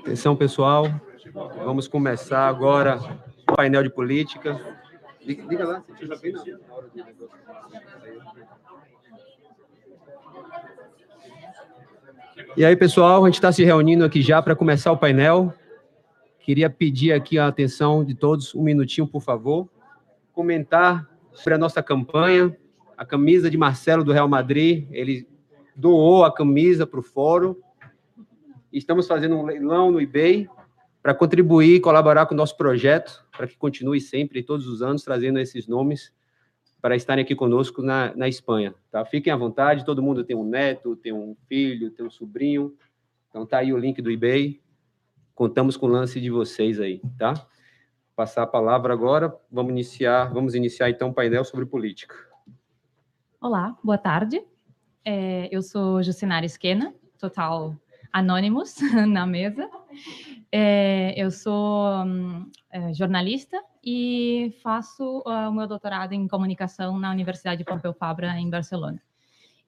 Atenção, pessoal. Vamos começar agora o painel de política. Lá, bem na hora de E aí, pessoal, a gente está se reunindo aqui já para começar o painel. Queria pedir aqui a atenção de todos, um minutinho, por favor. Comentar sobre a nossa campanha, a camisa de Marcelo do Real Madrid. Ele doou a camisa para o fórum. Estamos fazendo um leilão no eBay para contribuir e colaborar com o nosso projeto, para que continue sempre, todos os anos, trazendo esses nomes para estarem aqui conosco na, na Espanha. Tá? Fiquem à vontade, todo mundo tem um neto, tem um filho, tem um sobrinho. Então tá aí o link do eBay. Contamos com o lance de vocês aí, tá? Passar a palavra agora, vamos iniciar, vamos iniciar então o painel sobre política. Olá, boa tarde. É, eu sou Jucinara Esquena, total Anonymous na mesa. É, eu sou um, é, jornalista e faço uh, o meu doutorado em comunicação na Universidade Pompeu Fabra, em Barcelona.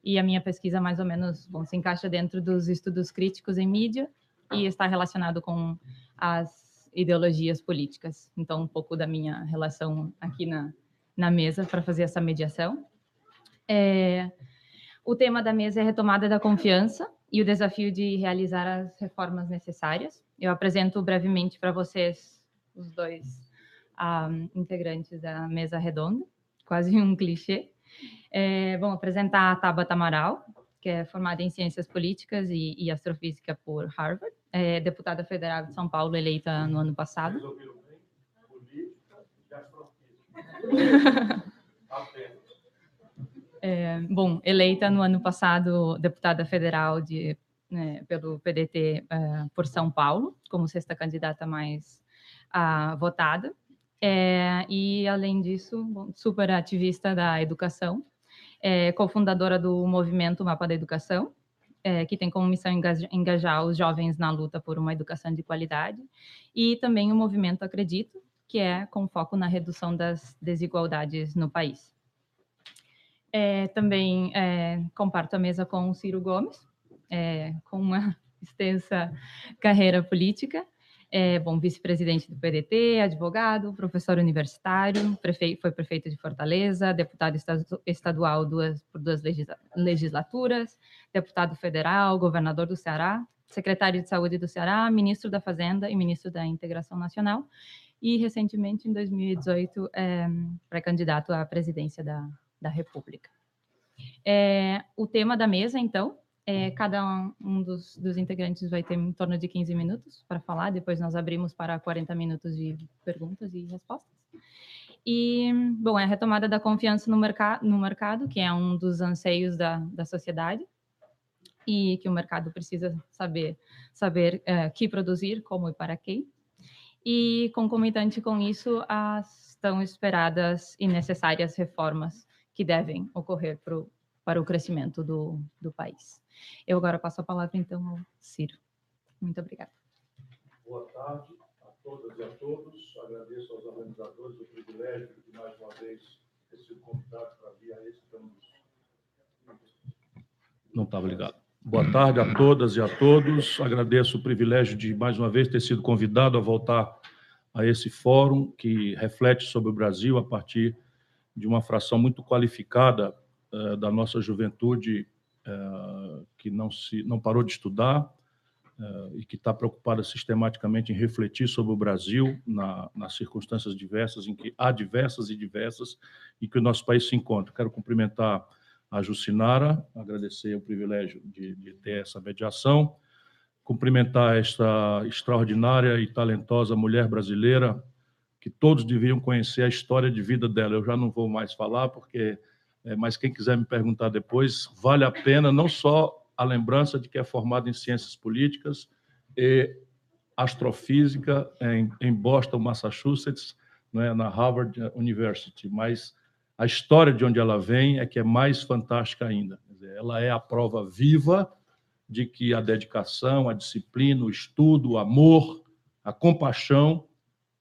E a minha pesquisa, mais ou menos, bom, se encaixa dentro dos estudos críticos em mídia e está relacionado com as ideologias políticas. Então, um pouco da minha relação aqui na, na mesa para fazer essa mediação. É, o tema da mesa é retomada da confiança e o desafio de realizar as reformas necessárias. Eu apresento brevemente para vocês os dois um, integrantes da mesa redonda, quase um clichê. É, vou apresentar a Tabata Amaral, que é formada em Ciências Políticas e, e Astrofísica por Harvard, é deputada federal de São Paulo, eleita no ano passado. É, bom, eleita no ano passado deputada federal de, né, pelo PDT é, por São Paulo, como sexta candidata mais votada. É, e, além disso, bom, super ativista da educação, é, cofundadora do movimento Mapa da Educação, é, que tem como missão engajar os jovens na luta por uma educação de qualidade, e também o movimento Acredito, que é com foco na redução das desigualdades no país. É, também é, comparto a mesa com o Ciro Gomes, é, com uma extensa carreira política. É, bom, vice-presidente do PDT, advogado, professor universitário, prefeito, foi prefeito de Fortaleza, deputado estadual duas, por duas legislaturas, deputado federal, governador do Ceará, secretário de Saúde do Ceará, ministro da Fazenda e ministro da Integração Nacional, e recentemente, em 2018, é, pré-candidato à presidência da, da República. É, o tema da mesa, então, é, cada um dos, dos, integrantes vai ter em torno de 15 minutos para falar, depois nós abrimos para 40 minutos de perguntas e respostas. E, bom, é a retomada da confiança no, merc no mercado, que é um dos anseios da, da sociedade, e que o mercado precisa saber, saber é, que produzir, como e para quem. E, concomitante com isso, as tão esperadas e necessárias reformas que devem ocorrer pro, para o crescimento do, do país. Eu agora passo a palavra, então, ao Ciro. Muito obrigada. Boa tarde a todas e a todos. Agradeço aos organizadores o privilégio de, mais uma vez, ter sido convidado para vir a esse campus. Não estava ligado. Boa tarde a todas e a todos. Agradeço o privilégio de, mais uma vez, ter sido convidado a voltar a esse fórum que reflete sobre o Brasil a partir de uma fração muito qualificada uh, da nossa juventude uh, que não se não parou de estudar uh, e que está preocupada sistematicamente em refletir sobre o Brasil na, nas circunstâncias diversas em que há diversas e diversas e que o nosso país se encontra. Quero cumprimentar a Jucinara, agradecer o privilégio de, de ter essa mediação, cumprimentar esta extraordinária e talentosa mulher brasileira que todos deviam conhecer a história de vida dela. Eu já não vou mais falar, porque, é, mas quem quiser me perguntar depois, vale a pena não só a lembrança de que é formada em ciências políticas e astrofísica em, em Boston, Massachusetts, né, na Harvard University, mas a história de onde ela vem é que é mais fantástica ainda. Ela é a prova viva de que a dedicação, a disciplina, o estudo, o amor, a compaixão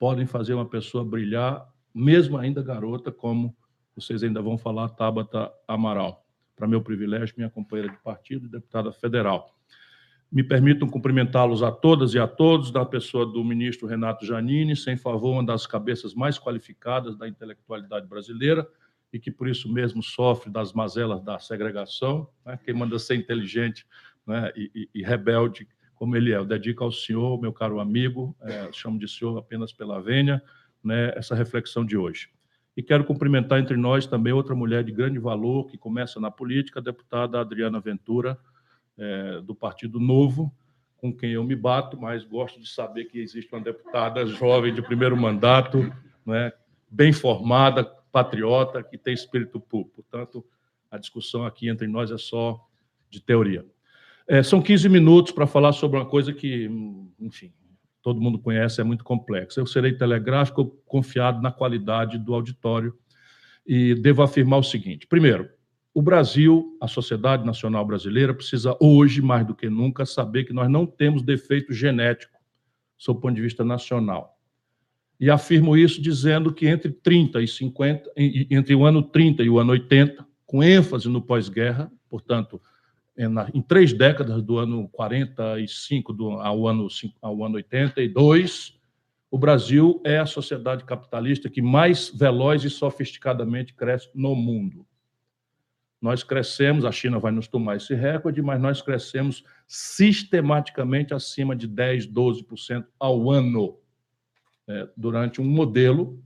podem fazer uma pessoa brilhar, mesmo ainda garota, como vocês ainda vão falar, Tabata Amaral. Para meu privilégio, minha companheira de partido, deputada federal. Me permitam cumprimentá-los a todas e a todos, da pessoa do ministro Renato Janini, sem favor, uma das cabeças mais qualificadas da intelectualidade brasileira e que por isso mesmo sofre das mazelas da segregação. Né? Quem manda ser inteligente né? e, e, e, rebelde como ele é. Eu dedico ao senhor, meu caro amigo, é, chamo de senhor apenas pela vênia, né? essa reflexão de hoje. E quero cumprimentar entre nós também outra mulher de grande valor que começa na política, a deputada Adriana Ventura, é, do Partido Novo, com quem eu me bato, mas gosto de saber que existe uma deputada jovem de primeiro mandato, né, bem formada, patriota, que tem espírito público. Portanto, a discussão aqui entre nós é só de teoria. É, são 15 minutos para falar sobre uma coisa que, enfim, todo mundo conhece, é muito complexa. Eu serei telegráfico, confiado na qualidade do auditório e devo afirmar o seguinte: primeiro, o Brasil, a sociedade nacional brasileira, precisa hoje, mais do que nunca, saber que nós não temos defeito genético, sob o ponto de vista nacional. E afirmo isso dizendo que entre 30 e 50, entre o ano 30 e o ano 80, com ênfase no pós-guerra, portanto, em três décadas, do ano 45 do, ao, ano, ao ano 82, o Brasil é a sociedade capitalista que mais veloz e sofisticadamente cresce no mundo. Nós crescemos, a China vai nos tomar esse recorde, mas nós crescemos sistematicamente acima de 10, 12% ao ano, é, durante um modelo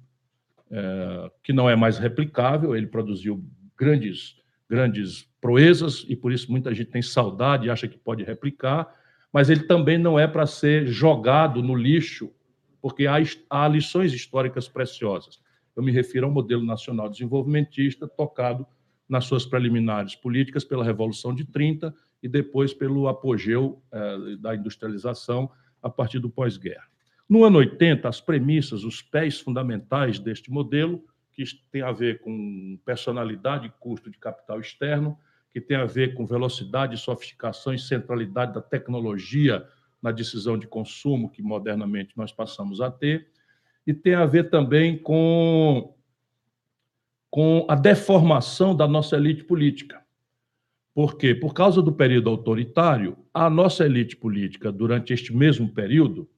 é, que não é mais replicável, ele produziu grandes, grandes proezas e por isso muita gente tem saudade e acha que pode replicar, mas ele também não é para ser jogado no lixo, porque há, há lições históricas preciosas. Eu me refiro ao modelo nacional desenvolvimentista tocado nas suas preliminares políticas pela Revolução de 30 e depois pelo apogeu eh, da industrialização a partir do pós-guerra. No ano 80, as premissas, os pés fundamentais deste modelo, que tem a ver com personalidade e custo de capital externo, que tem a ver com velocidade, sofisticação e centralidade da tecnologia na decisão de consumo que modernamente nós passamos a ter, e tem a ver também com, com a deformação da nossa elite política. Por quê? Por causa do período autoritário, a nossa elite política, durante este mesmo período,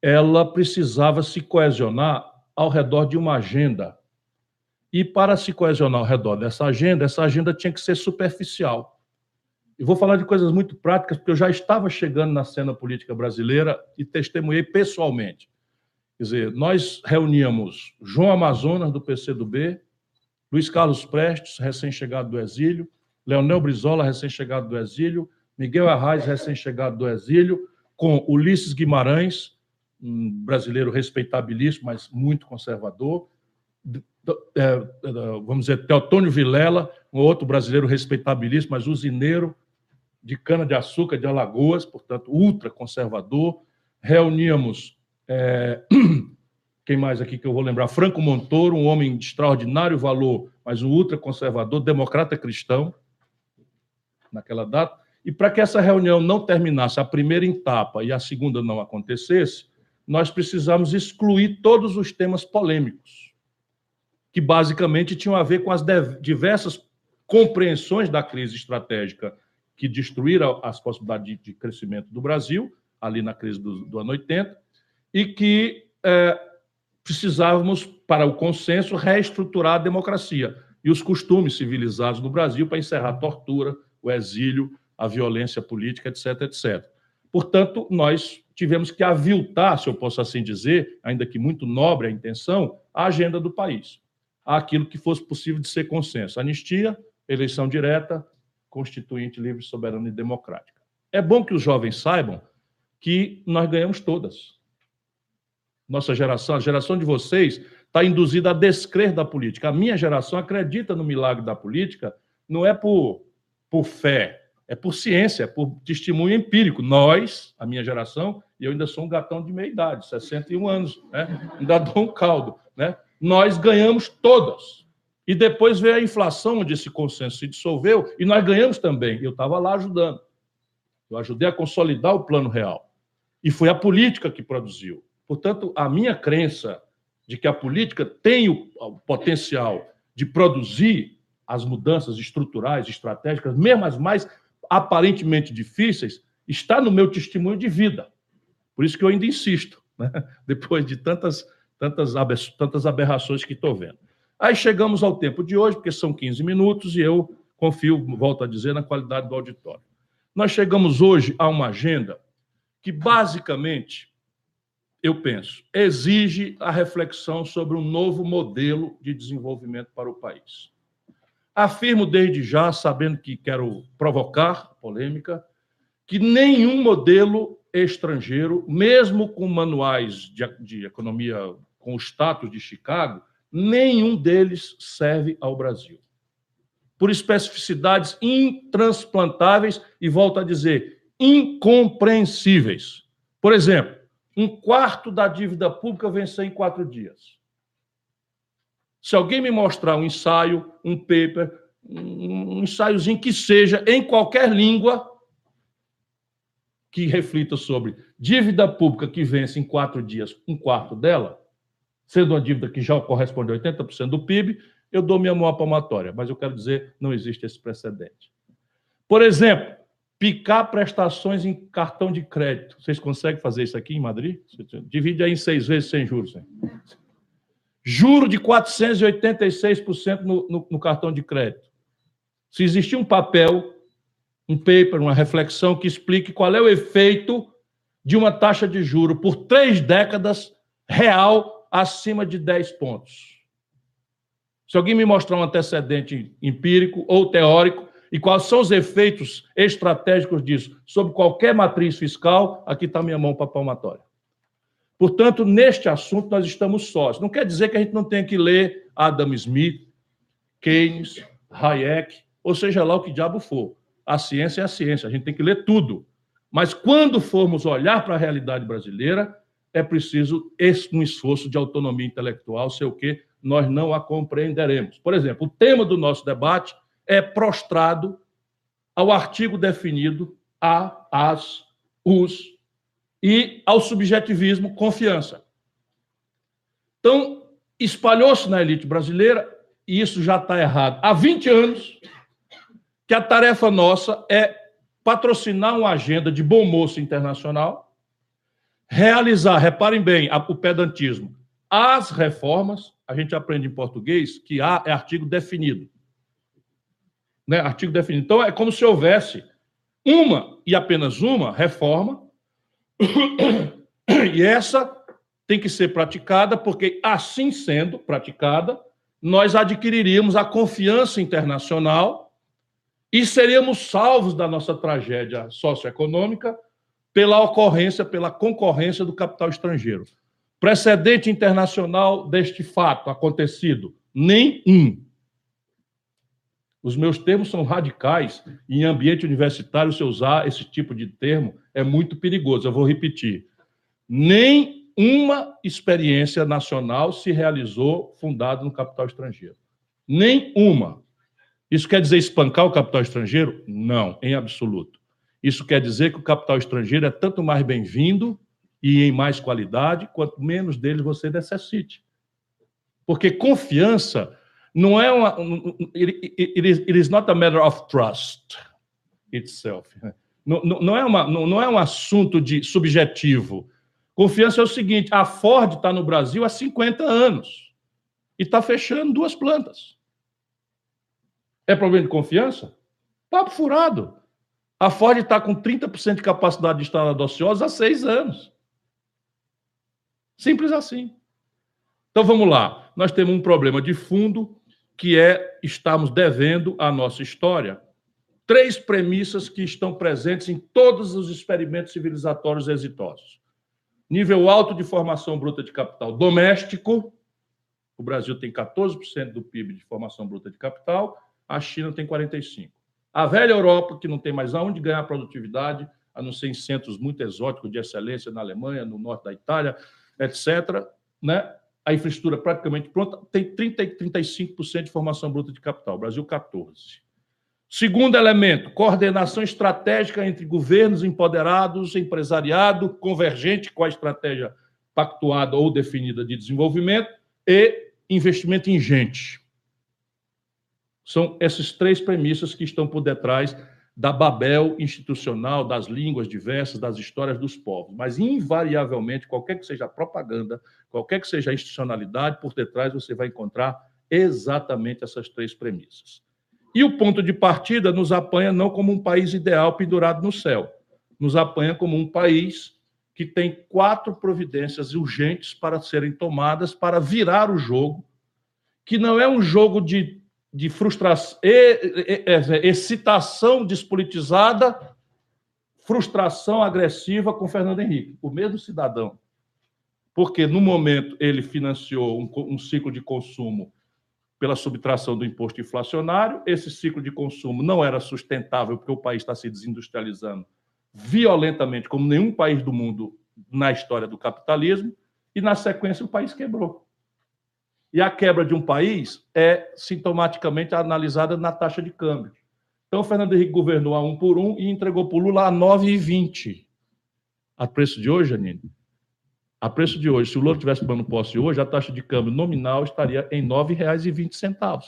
ela precisava se coesionar ao redor de uma agenda e para se coesionar ao redor dessa agenda, essa agenda tinha que ser superficial. E vou falar de coisas muito práticas, porque eu já estava chegando na cena política brasileira e testemunhei pessoalmente. Quer dizer, nós reuníamos João Amazonas, do PCdoB, Luiz Carlos Prestes, recém-chegado do exílio, Leonel Brizola, recém-chegado do exílio, Miguel Arraes, recém-chegado do exílio, com Ulisses Guimarães, um brasileiro respeitabilíssimo, mas muito conservador, vamos dizer, Teotônio Vilela, um outro brasileiro respeitabilíssimo, mas usineiro de cana-de-açúcar de Alagoas, portanto, ultra conservador. Reuníamos, é, quem mais aqui que eu vou lembrar? Franco Montoro, um homem de extraordinário valor, mas um ultra conservador, democrata cristão, naquela data. E para que essa reunião não terminasse a primeira etapa e a segunda não acontecesse, nós precisamos excluir todos os temas polêmicos que basicamente tinham a ver com as diversas compreensões da crise estratégica que destruíram as possibilidades de crescimento do Brasil, ali na crise do, do ano 80, e que é, precisávamos, para o consenso, reestruturar a democracia e os costumes civilizados do Brasil para encerrar a tortura, o exílio, a violência política, etc, etc. Portanto, nós tivemos que aviltar, se eu posso assim dizer, ainda que muito nobre a intenção, a agenda do país aquilo que fosse possível de ser consenso. Anistia, eleição direta, constituinte livre, soberana e democrática. É bom que os jovens saibam que nós ganhamos todas. Nossa geração, a geração de vocês, está induzida a descrer da política. A minha geração acredita no milagre da política, não é por, por fé, é por ciência, é por testemunho empírico. Nós, a minha geração, e eu ainda sou um gatão de meia idade, 61 anos, né? ainda dou um caldo. Né? Nós ganhamos todas. E depois veio a inflação, onde esse consenso se dissolveu, e nós ganhamos também. Eu estava lá ajudando. Eu ajudei a consolidar o plano real. E foi a política que produziu. Portanto, a minha crença de que a política tem o potencial de produzir as mudanças estruturais, estratégicas, mesmo as mais aparentemente difíceis, está no meu testemunho de vida. Por isso que eu ainda insisto, né? depois de tantas, tantas, tantas aberrações que estou vendo. Aí chegamos ao tempo de hoje, porque são 15 minutos, e eu confio, volto a dizer, na qualidade do auditório. Nós chegamos hoje a uma agenda que, basicamente, eu penso, exige a reflexão sobre um novo modelo de desenvolvimento para o país. Afirmo desde já, sabendo que quero provocar polêmica, que nenhum modelo estrangeiro, mesmo com manuais de, de economia com o status de Chicago, nenhum deles serve ao Brasil. Por especificidades intransplantáveis e, volto a dizer, incompreensíveis. Por exemplo, um quarto da dívida pública vencer em quatro dias. Se alguém me mostrar um ensaio, um paper, um ensaiozinho que seja em qualquer língua que reflita sobre dívida pública que vence em quatro dias um quarto dela, sendo uma dívida que já corresponde a 80% do PIB, eu dou minha mão à palmatória, mas eu quero dizer, não existe esse precedente. Por exemplo, picar prestações em cartão de crédito. Vocês conseguem fazer isso aqui em Madrid? Divide aí em seis vezes sem juros. Hein? Juro de 486% no, no, no cartão de crédito. Se existir um papel, um paper, uma reflexão que explique qual é o efeito de uma taxa de juro por três décadas real acima de 10 pontos. Se alguém me mostrar um antecedente empírico ou teórico e quais são os efeitos estratégicos disso sobre qualquer matriz fiscal, aqui está minha mão para a palmatória. Portanto, neste assunto nós estamos sós. Não quer dizer que a gente não tenha que ler Adam Smith, Keynes, Hayek, ou seja lá o que diabo for. A ciência é a ciência, a gente tem que ler tudo. Mas quando formos olhar para a realidade brasileira, é preciso um esforço de autonomia intelectual, sei o que nós não a compreenderemos. Por exemplo, o tema do nosso debate é prostrado ao artigo definido a, as, os e ao subjetivismo confiança. Então, espalhou-se na elite brasileira, e isso já está errado, há 20 anos, que a tarefa nossa é patrocinar uma agenda de bom moço internacional, realizar, reparem bem, o pedantismo, as reformas, a gente aprende em português que A é artigo definido. Né, artigo definido. Então, é como se houvesse uma e apenas uma reforma, e essa tem que ser praticada, porque assim sendo praticada, nós adquiriríamos a confiança internacional e seríamos salvos da nossa tragédia socioeconômica pela ocorrência, pela concorrência do capital estrangeiro. Precedente internacional deste fato acontecido? Nenhum. Os meus termos são radicais em ambiente universitário, se usar esse tipo de termo, é muito perigoso. Eu vou repetir. Nem uma experiência nacional se realizou fundada no capital estrangeiro. Nem uma. Isso quer dizer espancar o capital estrangeiro? Não, em absoluto. Isso quer dizer que o capital estrangeiro é tanto mais bem-vindo e em mais qualidade, quanto menos dele você necessite. Porque confiança não é uma. It, is, it is not a matter of trust itself. Não, não, é uma, não é um assunto de subjetivo. Confiança é o seguinte: a Ford está no Brasil há 50 anos e está fechando duas plantas. É problema de confiança? Papo furado. A Ford está com 30% de capacidade de instalada ociosa há seis anos. Simples assim. Então vamos lá. Nós temos um problema de fundo que é estamos devendo à nossa história três premissas que estão presentes em todos os experimentos civilizatórios exitosos. Nível alto de formação bruta de capital doméstico, o Brasil tem 14% do PIB de formação bruta de capital, a China tem 45%. A velha Europa, que não tem mais aonde ganhar produtividade, a não ser em centros muito exóticos de excelência na Alemanha, no norte da Itália, etc., né? a infraestrutura praticamente pronta, tem 30 e 35% de formação bruta de capital, Brasil 14. Segundo elemento, coordenação estratégica entre governos empoderados, empresariado, convergente com a estratégia pactuada ou definida de desenvolvimento e investimento em gente. São essas três premissas que estão por detrás da Babel institucional, das línguas diversas, das histórias dos povos. Mas, invariavelmente, qualquer que seja a propaganda, qualquer que seja a institucionalidade, por detrás você vai encontrar exatamente essas três premissas. E o ponto de partida nos apanha não como um país ideal pendurado no céu, nos apanha como um país que tem quatro providências urgentes para serem tomadas para virar o jogo, que não é um jogo de de frustração, excitação despolitizada, frustração agressiva com Fernando Henrique, o mesmo cidadão. Porque, no momento, ele financiou um, um ciclo de consumo pela subtração do imposto inflacionário. Esse ciclo de consumo não era sustentável, porque o país está se desindustrializando violentamente, como nenhum país do mundo na história do capitalismo. E, na sequência, o país quebrou. E a quebra de um país é sintomaticamente analisada na taxa de câmbio. Então, o Fernando Henrique governou a um por um e entregou para o Lula a 9,20. A preço de hoje, Janine? A preço de hoje, se o Lula tivesse tomando posse hoje, a taxa de câmbio nominal estaria em R$ 9,20.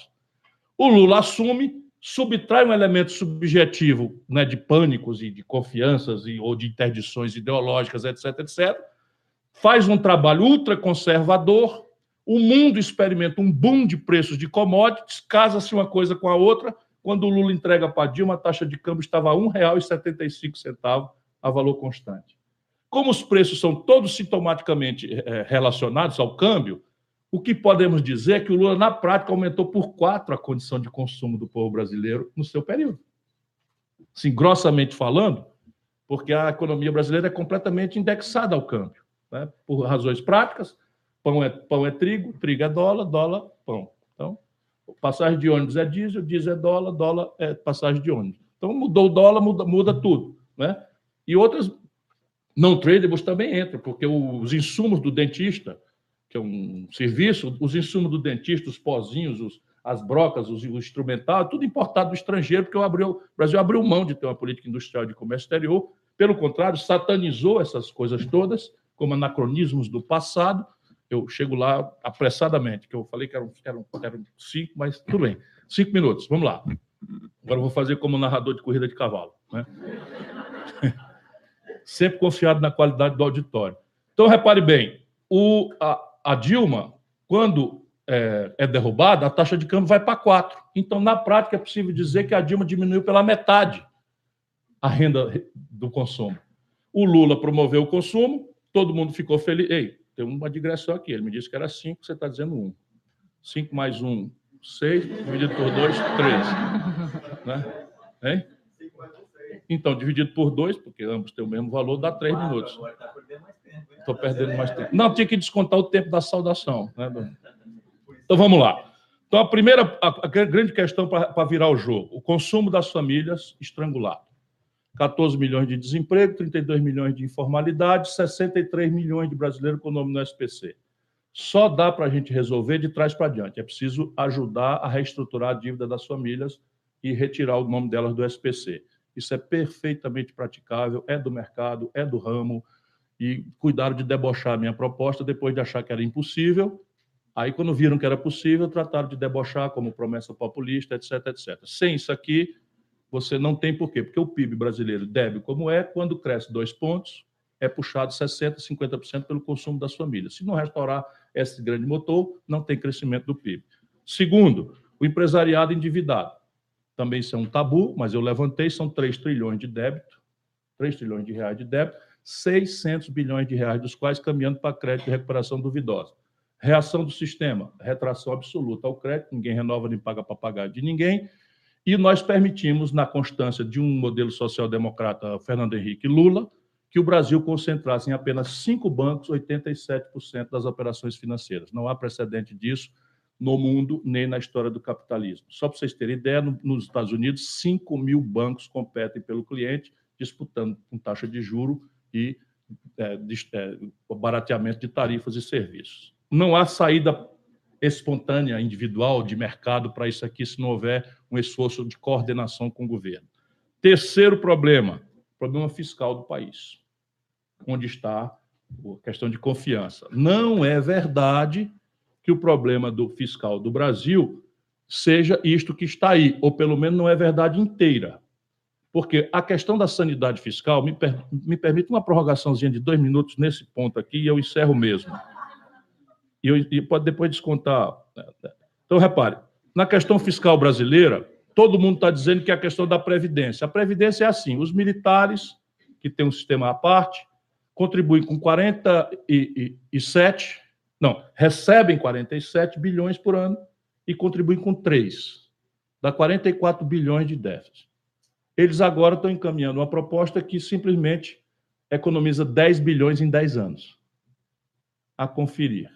O Lula assume, subtrai um elemento subjetivo né, de pânicos e de confianças e, ou de interdições ideológicas, etc., etc., faz um trabalho ultraconservador, o mundo experimenta um boom de preços de commodities, casa-se uma coisa com a outra. Quando o Lula entrega para Dilma, a taxa de câmbio estava a R$ 1,75 a valor constante. Como os preços são todos sintomaticamente é, relacionados ao câmbio, o que podemos dizer é que o Lula, na prática, aumentou por quatro a condição de consumo do povo brasileiro no seu período. Assim, grossamente falando, porque a economia brasileira é completamente indexada ao câmbio, né? por razões práticas Pão é, pão é trigo, trigo é dólar, dólar, pão. Então, passagem de ônibus é diesel, diesel é dólar, dólar é passagem de ônibus. Então, mudou o dólar, muda, muda tudo. Né? E outras não tradables também entram, porque os insumos do dentista, que é um serviço, os insumos do dentista, os pozinhos, os, as brocas, os, o instrumental, tudo importado do estrangeiro, porque o, Brasil abriu mão de ter uma política industrial de comércio exterior. Pelo contrário, satanizou essas coisas todas como anacronismos do passado eu chego lá apressadamente, que eu falei que eram, eram, eram cinco, mas tudo bem. Cinco minutos, vamos lá. Agora eu vou fazer como narrador de corrida de cavalo. Né? Sempre confiado na qualidade do auditório. Então, repare bem, o, a, a Dilma, quando é, é, derrubada, a taxa de câmbio vai para quatro. Então, na prática, é possível dizer que a Dilma diminuiu pela metade a renda do consumo. O Lula promoveu o consumo, todo mundo ficou feliz. Ei, tem uma digressão aqui. Ele me disse que era 5, você está dizendo 1. Um. 5 mais 1, um, 6, dividido por 2, 13. Né? Hein? Então, dividido por 2, porque ambos têm o mesmo valor, dá 3 minutos. Estou perdendo mais tempo. Não, tinha que descontar o tempo da saudação. Né? Então, vamos lá. Então, a primeira, a, a grande questão para virar o jogo: o consumo das famílias estrangulado. 14 milhões de desemprego, 32 milhões de informalidade, 63 milhões de brasileiros com nome no SPC. Só dá para a gente resolver de trás para diante. É preciso ajudar a reestruturar a dívida das famílias e retirar o nome delas do SPC. Isso é perfeitamente praticável, é do mercado, é do ramo, e cuidaram de debochar a minha proposta depois de achar que era impossível. Aí, quando viram que era possível, trataram de debochar como promessa populista, etc, etc. Sem isso aqui, você não tem por quê? Porque o PIB brasileiro, débil como é, quando cresce dois pontos, é puxado 60%, 50% pelo consumo das famílias. Se não restaurar esse grande motor, não tem crescimento do PIB. Segundo, o empresariado endividado. Também isso é um tabu, mas eu levantei, são 3 trilhões de débito, 3 trilhões de reais de débito, 600 bilhões de reais dos quais caminhando para crédito de recuperação duvidosa. Reação do sistema, retração absoluta ao crédito, ninguém renova nem paga para pagar de ninguém, e nós permitimos, na constância de um modelo social-democrata Fernando Henrique Lula, que o Brasil concentrasse em apenas cinco bancos 87% das operações financeiras. Não há precedente disso no mundo nem na história do capitalismo. Só para vocês terem ideia, nos Estados Unidos, 5 mil bancos competem pelo cliente, disputando com taxa de juro e é, de, é, barateamento de tarifas e serviços. Não há saída espontânea, individual, de mercado para isso aqui, se não houver um esforço de coordenação com o governo. Terceiro problema, problema fiscal do país, onde está a questão de confiança. Não é verdade que o problema do fiscal do Brasil seja isto que está aí, ou pelo menos não é verdade inteira. Porque a questão da sanidade fiscal me, per, me permite uma prorrogaçãozinha de dois minutos nesse ponto aqui e eu encerro mesmo. E, e pode depois descontar. Então, repare, na questão fiscal brasileira, todo mundo está dizendo que é a questão da Previdência. A Previdência é assim: os militares, que têm um sistema à parte, contribuem com 47, não, recebem 47 bilhões por ano e contribuem com 3. Dá 44 bilhões de déficit. Eles agora estão encaminhando uma proposta que simplesmente economiza 10 bilhões em 10 anos. A conferir.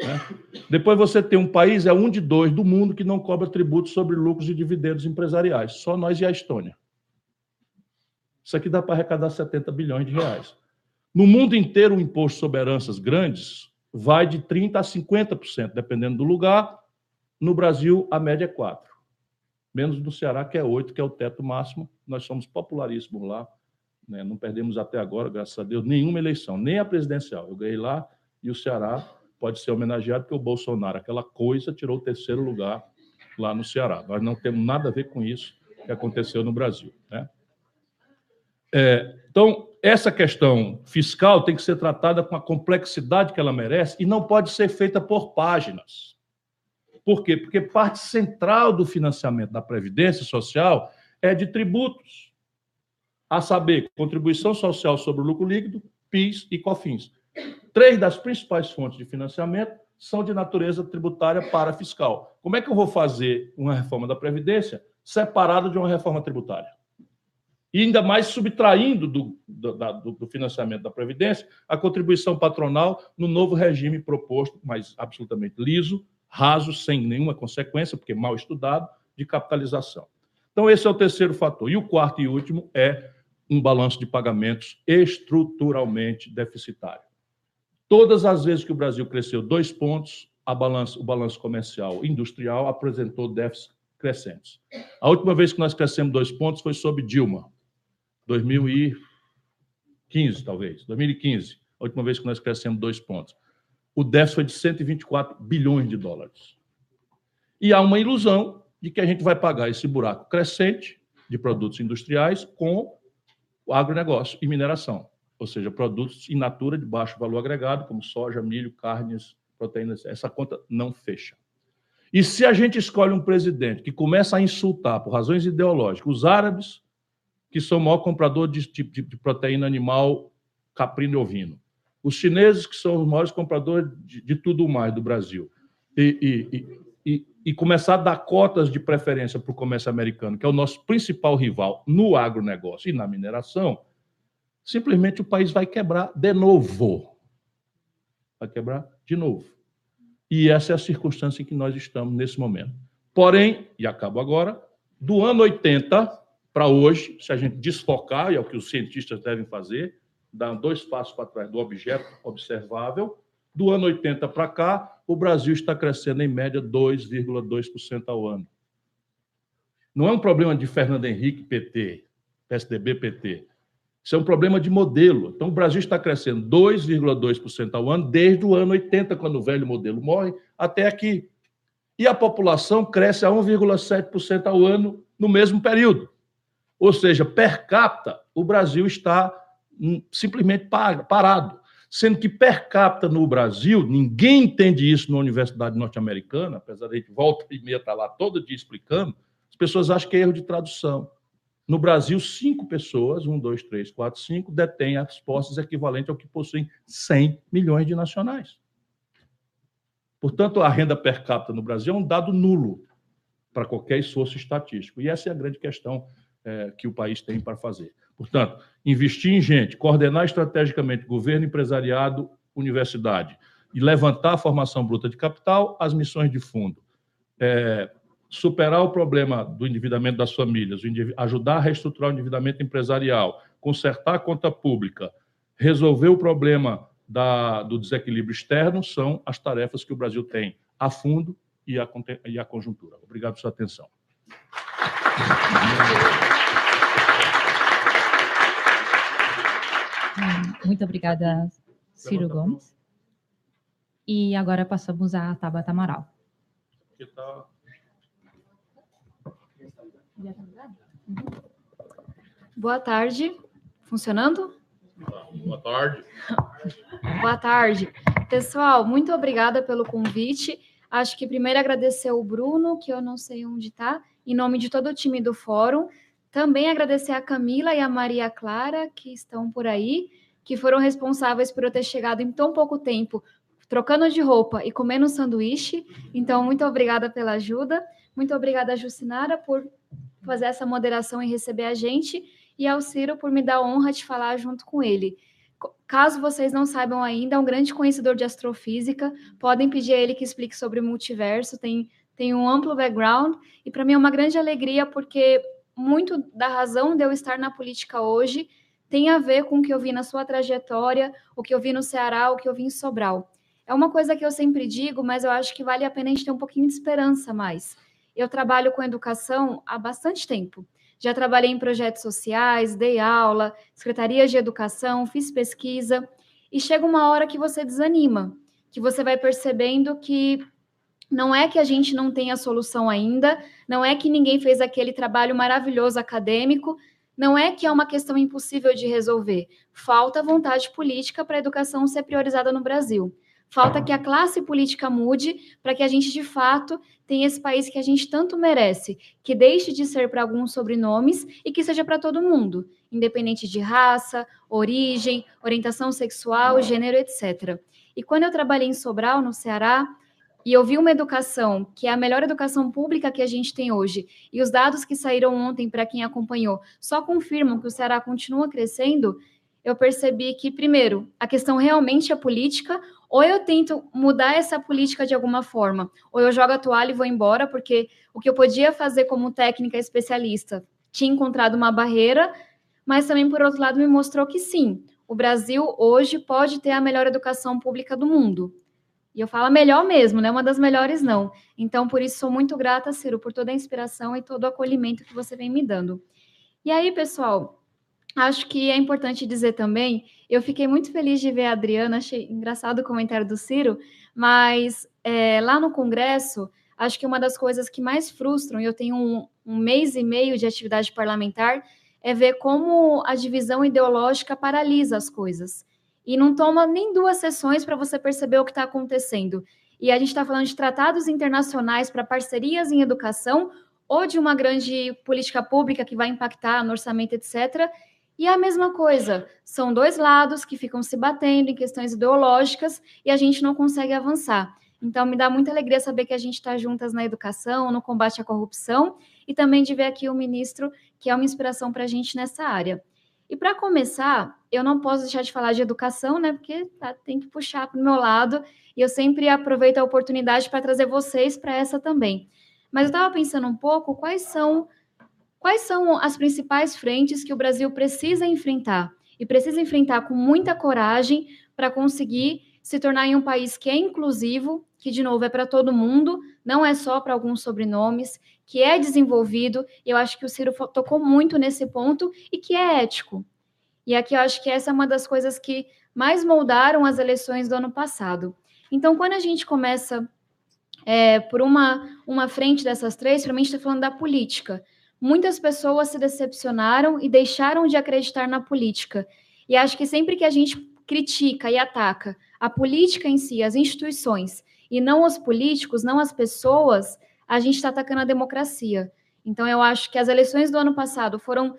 Né? Depois você tem um país, é um de dois do mundo, que não cobra tributos sobre lucros e dividendos empresariais. Só nós e a Estônia. Isso aqui dá para arrecadar 70 bilhões de reais. No mundo inteiro, o imposto sobre heranças grandes vai de 30% a 50%, dependendo do lugar. No Brasil, a média é 4%. Menos no Ceará, que é 8%, que é o teto máximo. Nós somos popularíssimos lá. Né? Não perdemos até agora, graças a Deus, nenhuma eleição, nem a presidencial. Eu ganhei lá e o Ceará pode ser homenageado porque o Bolsonaro, aquela coisa, tirou o terceiro lugar lá no Ceará. Nós não temos nada a ver com isso que aconteceu no Brasil. Né? É, então, essa questão fiscal tem que ser tratada com a complexidade que ela merece e não pode ser feita por páginas. Por quê? Porque parte central do financiamento da Previdência Social é de tributos, a saber, contribuição social sobre o lucro líquido, PIS e COFINS. Três das principais fontes de financiamento são de natureza tributária para fiscal. Como é que eu vou fazer uma reforma da Previdência separada de uma reforma tributária? E ainda mais subtraindo do, do, do, financiamento da Previdência a contribuição patronal no novo regime proposto, mas absolutamente liso, raso, sem nenhuma consequência, porque mal estudado, de capitalização. Então, esse é o terceiro fator. E o quarto e último é um balanço de pagamentos estruturalmente deficitário. Todas as vezes que o Brasil cresceu dois pontos, o balanço comercial industrial apresentou déficits crescentes. A última vez que nós crescemos dois pontos foi sob Dilma, 2015, talvez, 2015, a última vez que nós crescemos dois pontos. O déficit foi de 124 bilhões de dólares. E há uma ilusão de que a gente vai pagar esse buraco crescente de produtos industriais com o agronegócio e mineração ou seja, produtos in natura de baixo valor agregado, como soja, milho, carnes, proteínas, essa conta não fecha. E se a gente escolhe um presidente que começa a insultar, por razões ideológicas, os árabes, que são o maior comprador de, de, de proteína animal caprino e ovino, os chineses, que são os maiores compradores de, de tudo mais do Brasil, e, e, e, e, começar a dar cotas de preferência para o comércio americano, que é o nosso principal rival no agronegócio e na mineração, simplesmente o país vai quebrar de novo. Vai quebrar de novo. E essa é a circunstância em que nós estamos nesse momento. Porém, e acabo agora, do ano 80 para hoje, se a gente desfocar, e é o que os cientistas devem fazer, dar dois passos para trás do objeto observável, do ano 80 para cá, o Brasil está crescendo em média 2,2% ao ano. Não é um problema de Fernando Henrique, PT, PSDB, PT. Isso é um problema de modelo. Então, o Brasil está crescendo 2,2% ao ano desde o ano 80, quando o velho modelo morre, até aqui. E a população cresce a 1,7% ao ano no mesmo período. Ou seja, per capita, o Brasil está hum, simplesmente parado. Sendo que per capita no Brasil, ninguém entende isso na Universidade Norte-Americana, apesar de a gente volta e meia estar lá todo dia explicando, as pessoas acham que é erro de tradução. No Brasil, cinco pessoas, um, dois, três, quatro, cinco, detêm as posses equivalentes ao que possuem 100 milhões de nacionais. Portanto, a renda per capita no Brasil é um dado nulo para qualquer esforço estatístico. E essa é a grande questão é, que o país tem para fazer. Portanto, investir em gente, coordenar estrategicamente governo, empresariado, universidade, e levantar a formação bruta de capital, as missões de fundo. É, superar o problema do endividamento das famílias, ajudar a reestruturar o endividamento empresarial, consertar a conta pública, resolver o problema da, do desequilíbrio externo, são as tarefas que o Brasil tem a fundo e a, e a conjuntura. Obrigado pela sua atenção. Muito obrigada, Ciro Gomes. E agora passamos a Tabata Amaral. Aqui está Boa tarde. Funcionando? Boa tarde. Boa tarde. Pessoal, muito obrigada pelo convite. Acho que primeiro agradecer o Bruno, que eu não sei onde está, em nome de todo o time do fórum. Também agradecer a Camila e a Maria Clara, que estão por aí, que foram responsáveis por eu ter chegado em tão pouco tempo, trocando de roupa e comendo um sanduíche. Então, muito obrigada pela ajuda. Muito obrigada, Jucinara, por fazer essa moderação e receber a gente, e ao Ciro por me dar a honra de falar junto com ele. Caso vocês não saibam ainda, é um grande conhecedor de astrofísica. Podem pedir a ele que explique sobre o multiverso. Tem, tem um amplo background. E para mim é uma grande alegria, porque muito da razão de eu estar na política hoje tem a ver com o que eu vi na sua trajetória, o que eu vi no Ceará, o que eu vi em Sobral. É uma coisa que eu sempre digo, mas eu acho que vale a pena a gente ter um pouquinho de esperança mais. Eu trabalho com educação há bastante tempo. Já trabalhei em projetos sociais, dei aula, secretarias de educação, fiz pesquisa, e chega uma hora que você desanima, que você vai percebendo que não é que a gente não tem a solução ainda, não é que ninguém fez aquele trabalho maravilhoso acadêmico, não é que é uma questão impossível de resolver. Falta vontade política para a educação ser priorizada no Brasil. Falta que a classe política mude para que a gente, de fato, tenha esse país que a gente tanto merece, que deixe de ser para alguns sobrenomes e que seja para todo mundo, independente de raça, origem, orientação sexual, gênero, etc. E quando eu trabalhei em Sobral, no Ceará, e eu vi uma educação que é a melhor educação pública que a gente tem hoje, e os dados que saíram ontem para quem acompanhou só confirmam que o Ceará continua crescendo, eu percebi que, primeiro, a questão realmente é política, ou eu tento mudar essa política de alguma forma, ou eu jogo a toalha e vou embora, porque o que eu podia fazer como técnica especialista tinha encontrado uma barreira, mas também, por outro lado, me mostrou que sim, o Brasil hoje pode ter a melhor educação pública do mundo. E eu falo melhor mesmo, não é uma das melhores, não. Então, por isso, sou muito grata, Ciro, por toda a inspiração e todo o acolhimento que você vem me dando. E aí, pessoal, Acho que é importante dizer também, eu fiquei muito feliz de ver a Adriana, achei engraçado o comentário do Ciro, mas é, lá no Congresso, acho que uma das coisas que mais frustram, e eu tenho um, um mês e meio de atividade parlamentar, é ver como a divisão ideológica paralisa as coisas. E não toma nem duas sessões para você perceber o que está acontecendo. E a gente está falando de tratados internacionais para parcerias em educação, ou de uma grande política pública que vai impactar no orçamento, etc. E a mesma coisa, são dois lados que ficam se batendo em questões ideológicas e a gente não consegue avançar. Então, me dá muita alegria saber que a gente está juntas na educação, no combate à corrupção e também de ver aqui o ministro, que é uma inspiração para a gente nessa área. E para começar, eu não posso deixar de falar de educação, né? Porque tá, tem que puxar para o meu lado e eu sempre aproveito a oportunidade para trazer vocês para essa também. Mas eu estava pensando um pouco quais são Quais são as principais frentes que o Brasil precisa enfrentar? E precisa enfrentar com muita coragem para conseguir se tornar em um país que é inclusivo, que, de novo, é para todo mundo, não é só para alguns sobrenomes, que é desenvolvido, eu acho que o Ciro tocou muito nesse ponto, e que é ético. E aqui eu acho que essa é uma das coisas que mais moldaram as eleições do ano passado. Então, quando a gente começa é, por uma, uma frente dessas três, realmente está falando da política. Muitas pessoas se decepcionaram e deixaram de acreditar na política. E acho que sempre que a gente critica e ataca a política em si, as instituições, e não os políticos, não as pessoas, a gente está atacando a democracia. Então, eu acho que as eleições do ano passado foram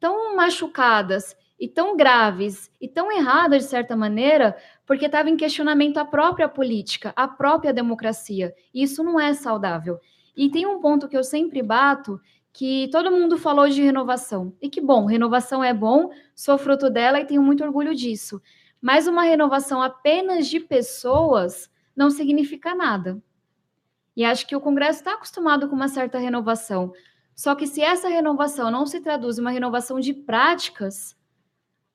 tão machucadas e tão graves e tão erradas, de certa maneira, porque estava em questionamento a própria política, a própria democracia. E isso não é saudável. E tem um ponto que eu sempre bato, que todo mundo falou de renovação. E que bom, renovação é bom, sou fruto dela e tenho muito orgulho disso. Mas uma renovação apenas de pessoas não significa nada. E acho que o Congresso está acostumado com uma certa renovação. Só que se essa renovação não se traduz em uma renovação de práticas,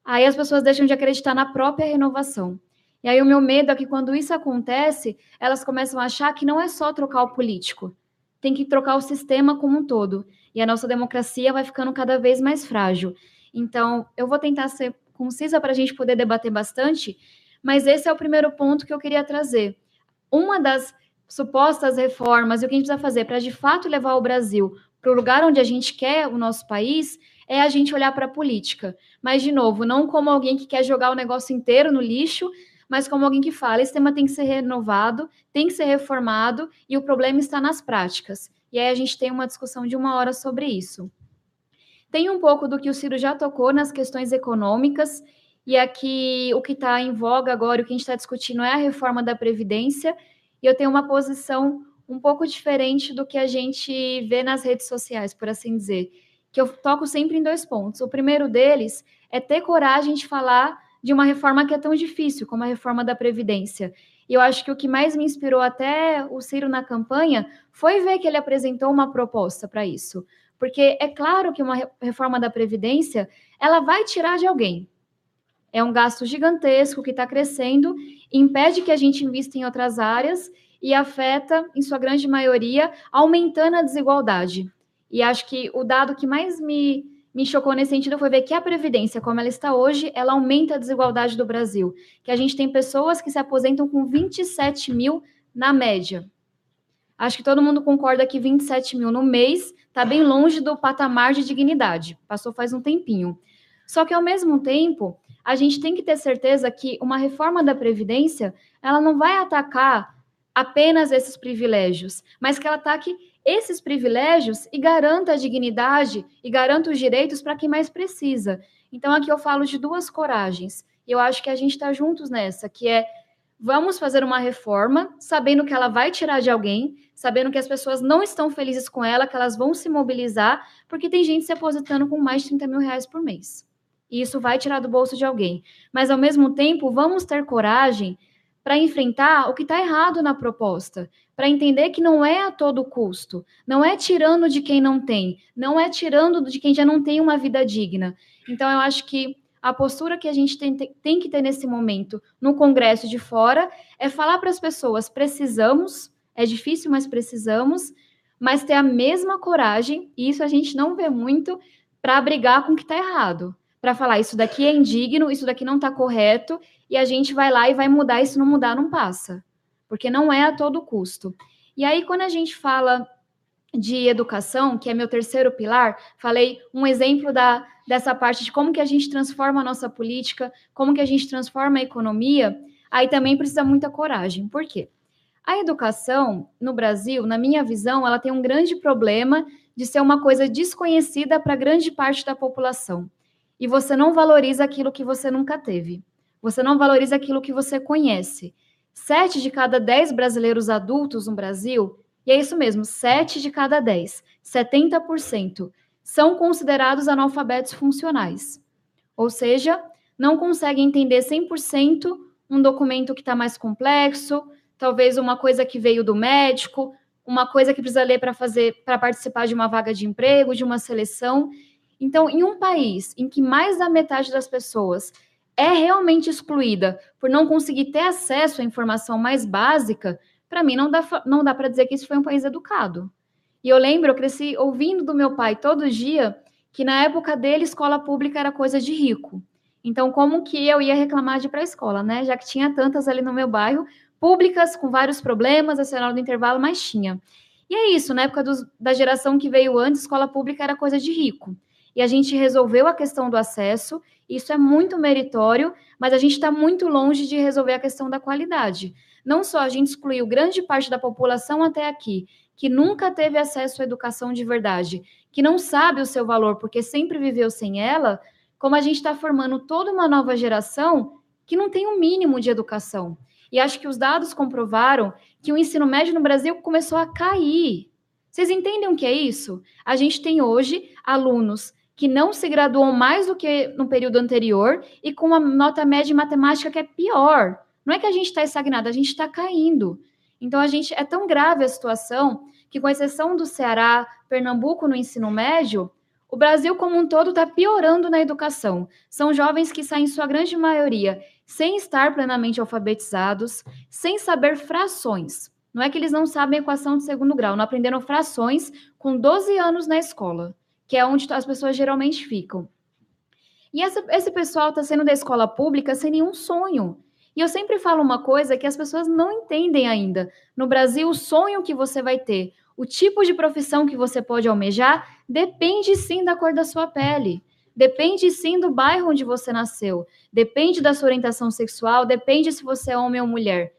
aí as pessoas deixam de acreditar na própria renovação. E aí o meu medo é que quando isso acontece, elas começam a achar que não é só trocar o político, tem que trocar o sistema como um todo. E a nossa democracia vai ficando cada vez mais frágil. Então, eu vou tentar ser concisa para a gente poder debater bastante, mas esse é o primeiro ponto que eu queria trazer. Uma das supostas reformas e o que a gente precisa fazer para de fato levar o Brasil para o lugar onde a gente quer o nosso país, é a gente olhar para a política. Mas, de novo, não como alguém que quer jogar o negócio inteiro no lixo, mas como alguém que fala: esse tema tem que ser renovado, tem que ser reformado, e o problema está nas práticas. E aí a gente tem uma discussão de uma hora sobre isso. Tem um pouco do que o Ciro já tocou nas questões econômicas, e aqui o que está em voga agora, o que a gente está discutindo é a reforma da Previdência, e eu tenho uma posição um pouco diferente do que a gente vê nas redes sociais, por assim dizer, que eu toco sempre em dois pontos. O primeiro deles é ter coragem de falar de uma reforma que é tão difícil como a reforma da Previdência. E eu acho que o que mais me inspirou até o Ciro na campanha foi ver que ele apresentou uma proposta para isso. Porque é claro que uma reforma da Previdência, ela vai tirar de alguém. É um gasto gigantesco que está crescendo, impede que a gente invista em outras áreas e afeta, em sua grande maioria, aumentando a desigualdade. E acho que o dado que mais me, me chocou nesse sentido foi ver que a Previdência, como ela está hoje, ela aumenta a desigualdade do Brasil. Que a gente tem pessoas que se aposentam com 27 mil na média. Acho que todo mundo concorda que 27 mil no mês está bem longe do patamar de dignidade. Passou faz um tempinho. Só que, ao mesmo tempo, a gente tem que ter certeza que uma reforma da Previdência ela não vai atacar apenas esses privilégios, mas que ela ataque esses privilégios e garanta a dignidade e garanta os direitos para quem mais precisa. Então, aqui eu falo de duas coragens. E eu acho que a gente está juntos nessa, que é vamos fazer uma reforma, sabendo que ela vai tirar de alguém, sabendo que as pessoas não estão felizes com ela, que elas vão se mobilizar, porque tem gente se aposentando com mais de 30 mil reais por mês. E isso vai tirar do bolso de alguém. Mas, ao mesmo tempo, vamos ter coragem para enfrentar o que está errado na proposta, para entender que não é a todo custo, não é tirando de quem não tem, não é tirando de quem já não tem uma vida digna. Então, eu acho que a postura que a gente tem, tem que ter nesse momento, no Congresso de fora, é falar para as pessoas: precisamos, é difícil, mas precisamos, mas ter a mesma coragem, e isso a gente não vê muito, para brigar com o que está errado para falar isso daqui é indigno, isso daqui não está correto, e a gente vai lá e vai mudar, isso não mudar não passa, porque não é a todo custo. E aí, quando a gente fala de educação, que é meu terceiro pilar, falei um exemplo da, dessa parte de como que a gente transforma a nossa política, como que a gente transforma a economia, aí também precisa muita coragem. Por quê? A educação no Brasil, na minha visão, ela tem um grande problema de ser uma coisa desconhecida para grande parte da população e você não valoriza aquilo que você nunca teve. Você não valoriza aquilo que você conhece. Sete de cada dez brasileiros adultos no Brasil, e é isso mesmo, sete de cada dez, 70%, são considerados analfabetos funcionais. Ou seja, não conseguem entender 100% um documento que está mais complexo, talvez uma coisa que veio do médico, uma coisa que precisa ler para fazer para participar de uma vaga de emprego, de uma seleção. Então, em um país em que mais da metade das pessoas é realmente excluída por não conseguir ter acesso à informação mais básica, para mim não dá, não dá para dizer que isso foi um país educado. E eu lembro, eu cresci ouvindo do meu pai todo dia que na época dele escola pública era coisa de rico. Então, como que eu ia reclamar de ir para a escola, né? Já que tinha tantas ali no meu bairro, públicas com vários problemas, a senhora do intervalo, mas tinha. E é isso, na época dos, da geração que veio antes, escola pública era coisa de rico e a gente resolveu a questão do acesso. Isso é muito meritório, mas a gente está muito longe de resolver a questão da qualidade. Não só a gente excluiu grande parte da população até aqui, que nunca teve acesso à educação de verdade, que não sabe o seu valor porque sempre viveu sem ela, como a gente está formando toda uma nova geração que não tem o um mínimo de educação. E acho que os dados comprovaram que o ensino médio no Brasil começou a cair. Vocês entendem o que é isso? A gente tem hoje alunos que não se graduam mais do que no período anterior e com uma nota média em matemática que é pior. Não é que a gente está estagnado, a gente está caindo. Então, a gente é tão grave a situação que, com exceção do Ceará, Pernambuco no ensino médio, o Brasil como um todo está piorando na educação. São jovens que saem, em sua grande maioria, sem estar plenamente alfabetizados, sem saber frações. Não é que eles não sabem equação de segundo grau, não aprenderam frações com 12 anos na escola que é onde as pessoas geralmente ficam. E essa, esse pessoal está saindo da escola pública sem nenhum sonho. E eu sempre falo uma coisa que as pessoas não entendem ainda. No Brasil, o sonho que você vai ter, O tipo de profissão que você pode almejar depende sim da cor da sua pele. Depende sim do bairro onde você nasceu. Depende da sua orientação sexual, depende se você é homem ou mulher.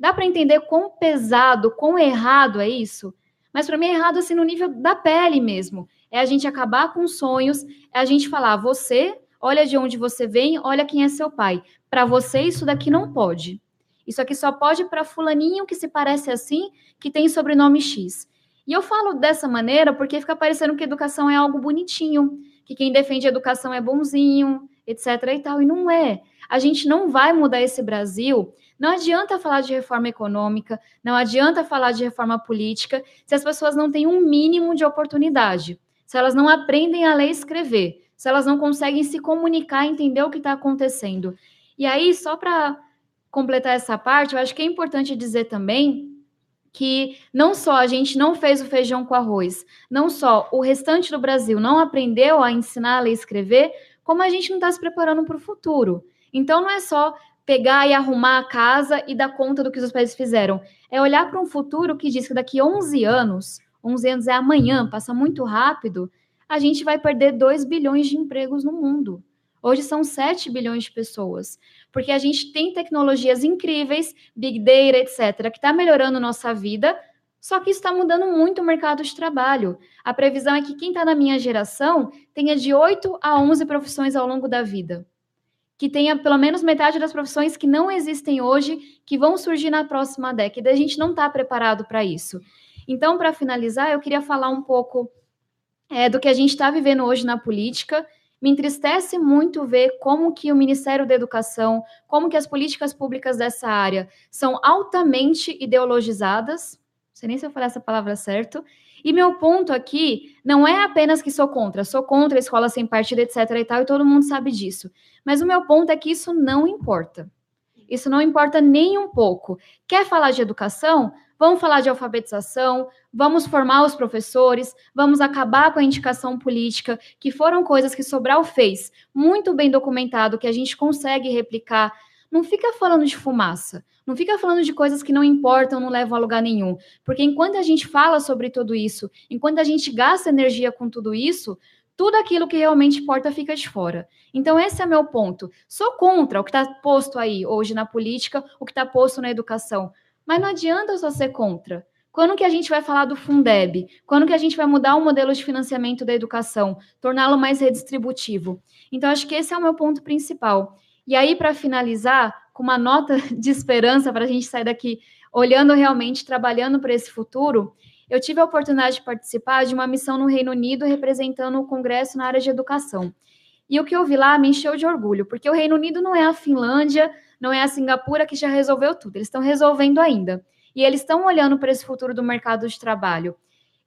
Dá para entender quão pesado, quão errado é isso? Mas para mim é errado assim no nível da pele mesmo. É a gente acabar com sonhos, é a gente falar, você, olha de onde você vem, olha quem é seu pai. Para você isso daqui não pode. Isso aqui só pode para fulaninho que se parece assim, que tem sobrenome X. E eu falo dessa maneira porque fica parecendo que educação é algo bonitinho, que quem defende educação é bonzinho, etc. e tal. E não é. A gente não vai mudar esse Brasil. Não adianta falar de reforma econômica, não adianta falar de reforma política, se as pessoas não têm um mínimo de oportunidade, se elas não aprendem a ler e escrever, se elas não conseguem se comunicar, entender o que está acontecendo. E aí, só para completar essa parte, eu acho que é importante dizer também que não só a gente não fez o feijão com arroz, não só o restante do Brasil não aprendeu a ensinar a ler e escrever, como a gente não está se preparando para o futuro. Então não é só pegar e arrumar a casa e dar conta do que os pais fizeram. É olhar para um futuro que diz que daqui 11 anos, 11 anos é amanhã, passa muito rápido, a gente vai perder 2 bilhões de empregos no mundo. Hoje são 7 bilhões de pessoas, porque a gente tem tecnologias incríveis, big data, etc., que está melhorando nossa vida, só que isso está mudando muito o mercado de trabalho. A previsão é que quem está na minha geração tenha de 8 a 11 profissões ao longo da vida. Que tenha pelo menos metade das profissões que não existem hoje, que vão surgir na próxima década. A gente não está preparado para isso. Então, para finalizar, eu queria falar um pouco é, do que a gente está vivendo hoje na política me entristece muito ver como que o Ministério da Educação, como que as políticas públicas dessa área são altamente ideologizadas, não sei nem se eu falar essa palavra certo, e meu ponto aqui não é apenas que sou contra, sou contra a escola sem partido, etc e tal, e todo mundo sabe disso. Mas o meu ponto é que isso não importa. Isso não importa nem um pouco. Quer falar de educação? Vamos falar de alfabetização, vamos formar os professores, vamos acabar com a indicação política, que foram coisas que Sobral fez, muito bem documentado, que a gente consegue replicar. Não fica falando de fumaça, não fica falando de coisas que não importam, não levam a lugar nenhum. Porque enquanto a gente fala sobre tudo isso, enquanto a gente gasta energia com tudo isso, tudo aquilo que realmente importa fica de fora. Então, esse é meu ponto. Sou contra o que está posto aí hoje na política, o que está posto na educação. Mas não adianta só ser contra. Quando que a gente vai falar do Fundeb? Quando que a gente vai mudar o modelo de financiamento da educação, torná-lo mais redistributivo? Então, acho que esse é o meu ponto principal. E aí, para finalizar, com uma nota de esperança para a gente sair daqui olhando realmente, trabalhando para esse futuro, eu tive a oportunidade de participar de uma missão no Reino Unido representando o Congresso na área de educação. E o que eu vi lá me encheu de orgulho, porque o Reino Unido não é a Finlândia, não é a Singapura que já resolveu tudo, eles estão resolvendo ainda. E eles estão olhando para esse futuro do mercado de trabalho.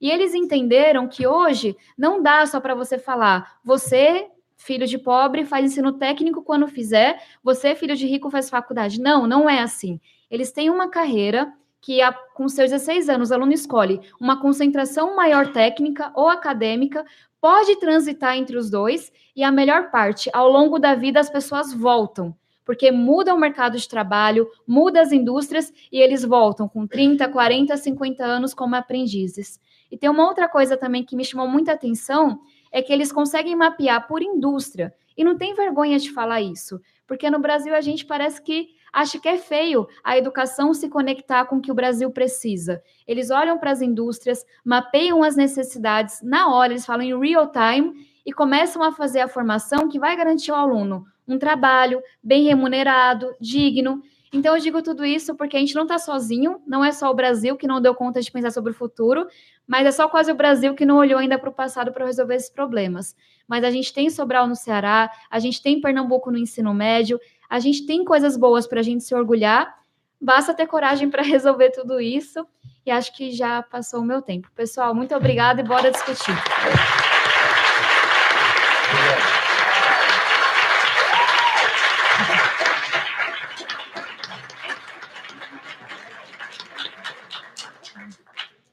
E eles entenderam que hoje não dá só para você falar, você, filho de pobre, faz ensino técnico quando fizer, você, filho de rico, faz faculdade. Não, não é assim. Eles têm uma carreira que, com seus 16 anos, o aluno escolhe uma concentração maior técnica ou acadêmica, pode transitar entre os dois, e a melhor parte, ao longo da vida, as pessoas voltam porque muda o mercado de trabalho, muda as indústrias e eles voltam com 30, 40, 50 anos como aprendizes. E tem uma outra coisa também que me chamou muita atenção, é que eles conseguem mapear por indústria. E não tem vergonha de falar isso, porque no Brasil a gente parece que acha que é feio a educação se conectar com o que o Brasil precisa. Eles olham para as indústrias, mapeiam as necessidades na hora, eles falam em real time e começam a fazer a formação que vai garantir ao aluno um trabalho bem remunerado, digno. Então, eu digo tudo isso porque a gente não está sozinho, não é só o Brasil que não deu conta de pensar sobre o futuro, mas é só quase o Brasil que não olhou ainda para o passado para resolver esses problemas. Mas a gente tem Sobral no Ceará, a gente tem Pernambuco no ensino médio, a gente tem coisas boas para a gente se orgulhar, basta ter coragem para resolver tudo isso. E acho que já passou o meu tempo. Pessoal, muito obrigada e bora discutir.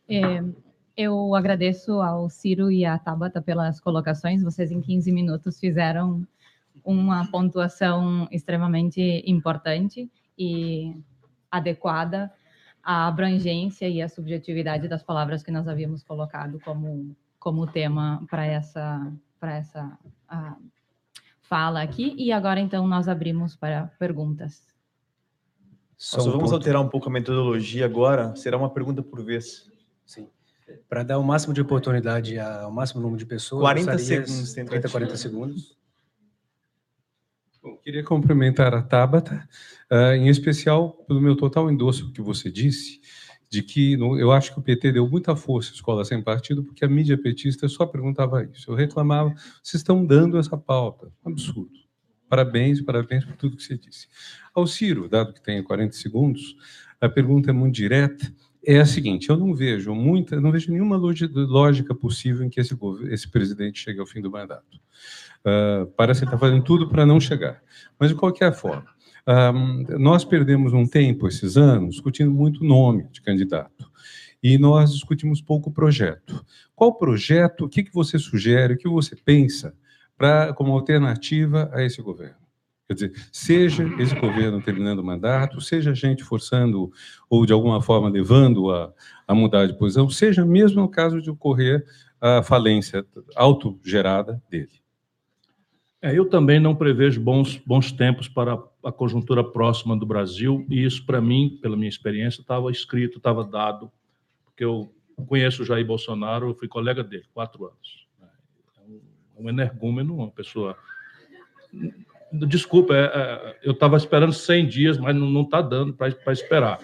É, eu agradeço ao Ciro e à Tabata pelas colocações. Vocês, em 15 minutos, fizeram uma pontuação extremamente importante e adequada a abrangência e a subjetividade das palavras que nós havíamos colocado como, como tema para essa, para essa uh, fala aqui. E agora, então, nós abrimos para perguntas. Só um vamos ponto. alterar um pouco a metodologia agora. Será uma pergunta por vez. Sim. Para dar o máximo de oportunidade ao máximo número de pessoas. 40 segundos. 30, 40 segundos. Bom, queria cumprimentar a Tabata, uh, em especial pelo meu total endosso que você disse, de que no, eu acho que o PT deu muita força à escola sem partido, porque a mídia petista só perguntava isso. Eu reclamava, vocês estão dando essa pauta. Absurdo. Parabéns, parabéns por tudo que você disse. Ao Ciro, dado que tem 40 segundos, a pergunta é muito direta. É a seguinte: eu não vejo muita, não vejo nenhuma lógica possível em que esse, esse presidente chegue ao fim do mandato. Uh, parece que está fazendo tudo para não chegar. Mas, de qualquer forma, um, nós perdemos um tempo esses anos discutindo muito nome de candidato. E nós discutimos pouco projeto. Qual projeto, o que, que você sugere, o que você pensa para como alternativa a esse governo? Quer dizer, seja esse governo terminando o mandato, seja a gente forçando ou de alguma forma levando a, a mudar de posição, seja mesmo no caso de ocorrer a falência autogerada dele. É, eu também não prevejo bons, bons tempos para a conjuntura próxima do Brasil, e isso, para mim, pela minha experiência, estava escrito, estava dado, porque eu conheço o Jair Bolsonaro, eu fui colega dele, quatro anos. É um energúmeno, uma pessoa. Desculpa, é, é, eu estava esperando 100 dias, mas não está dando para esperar.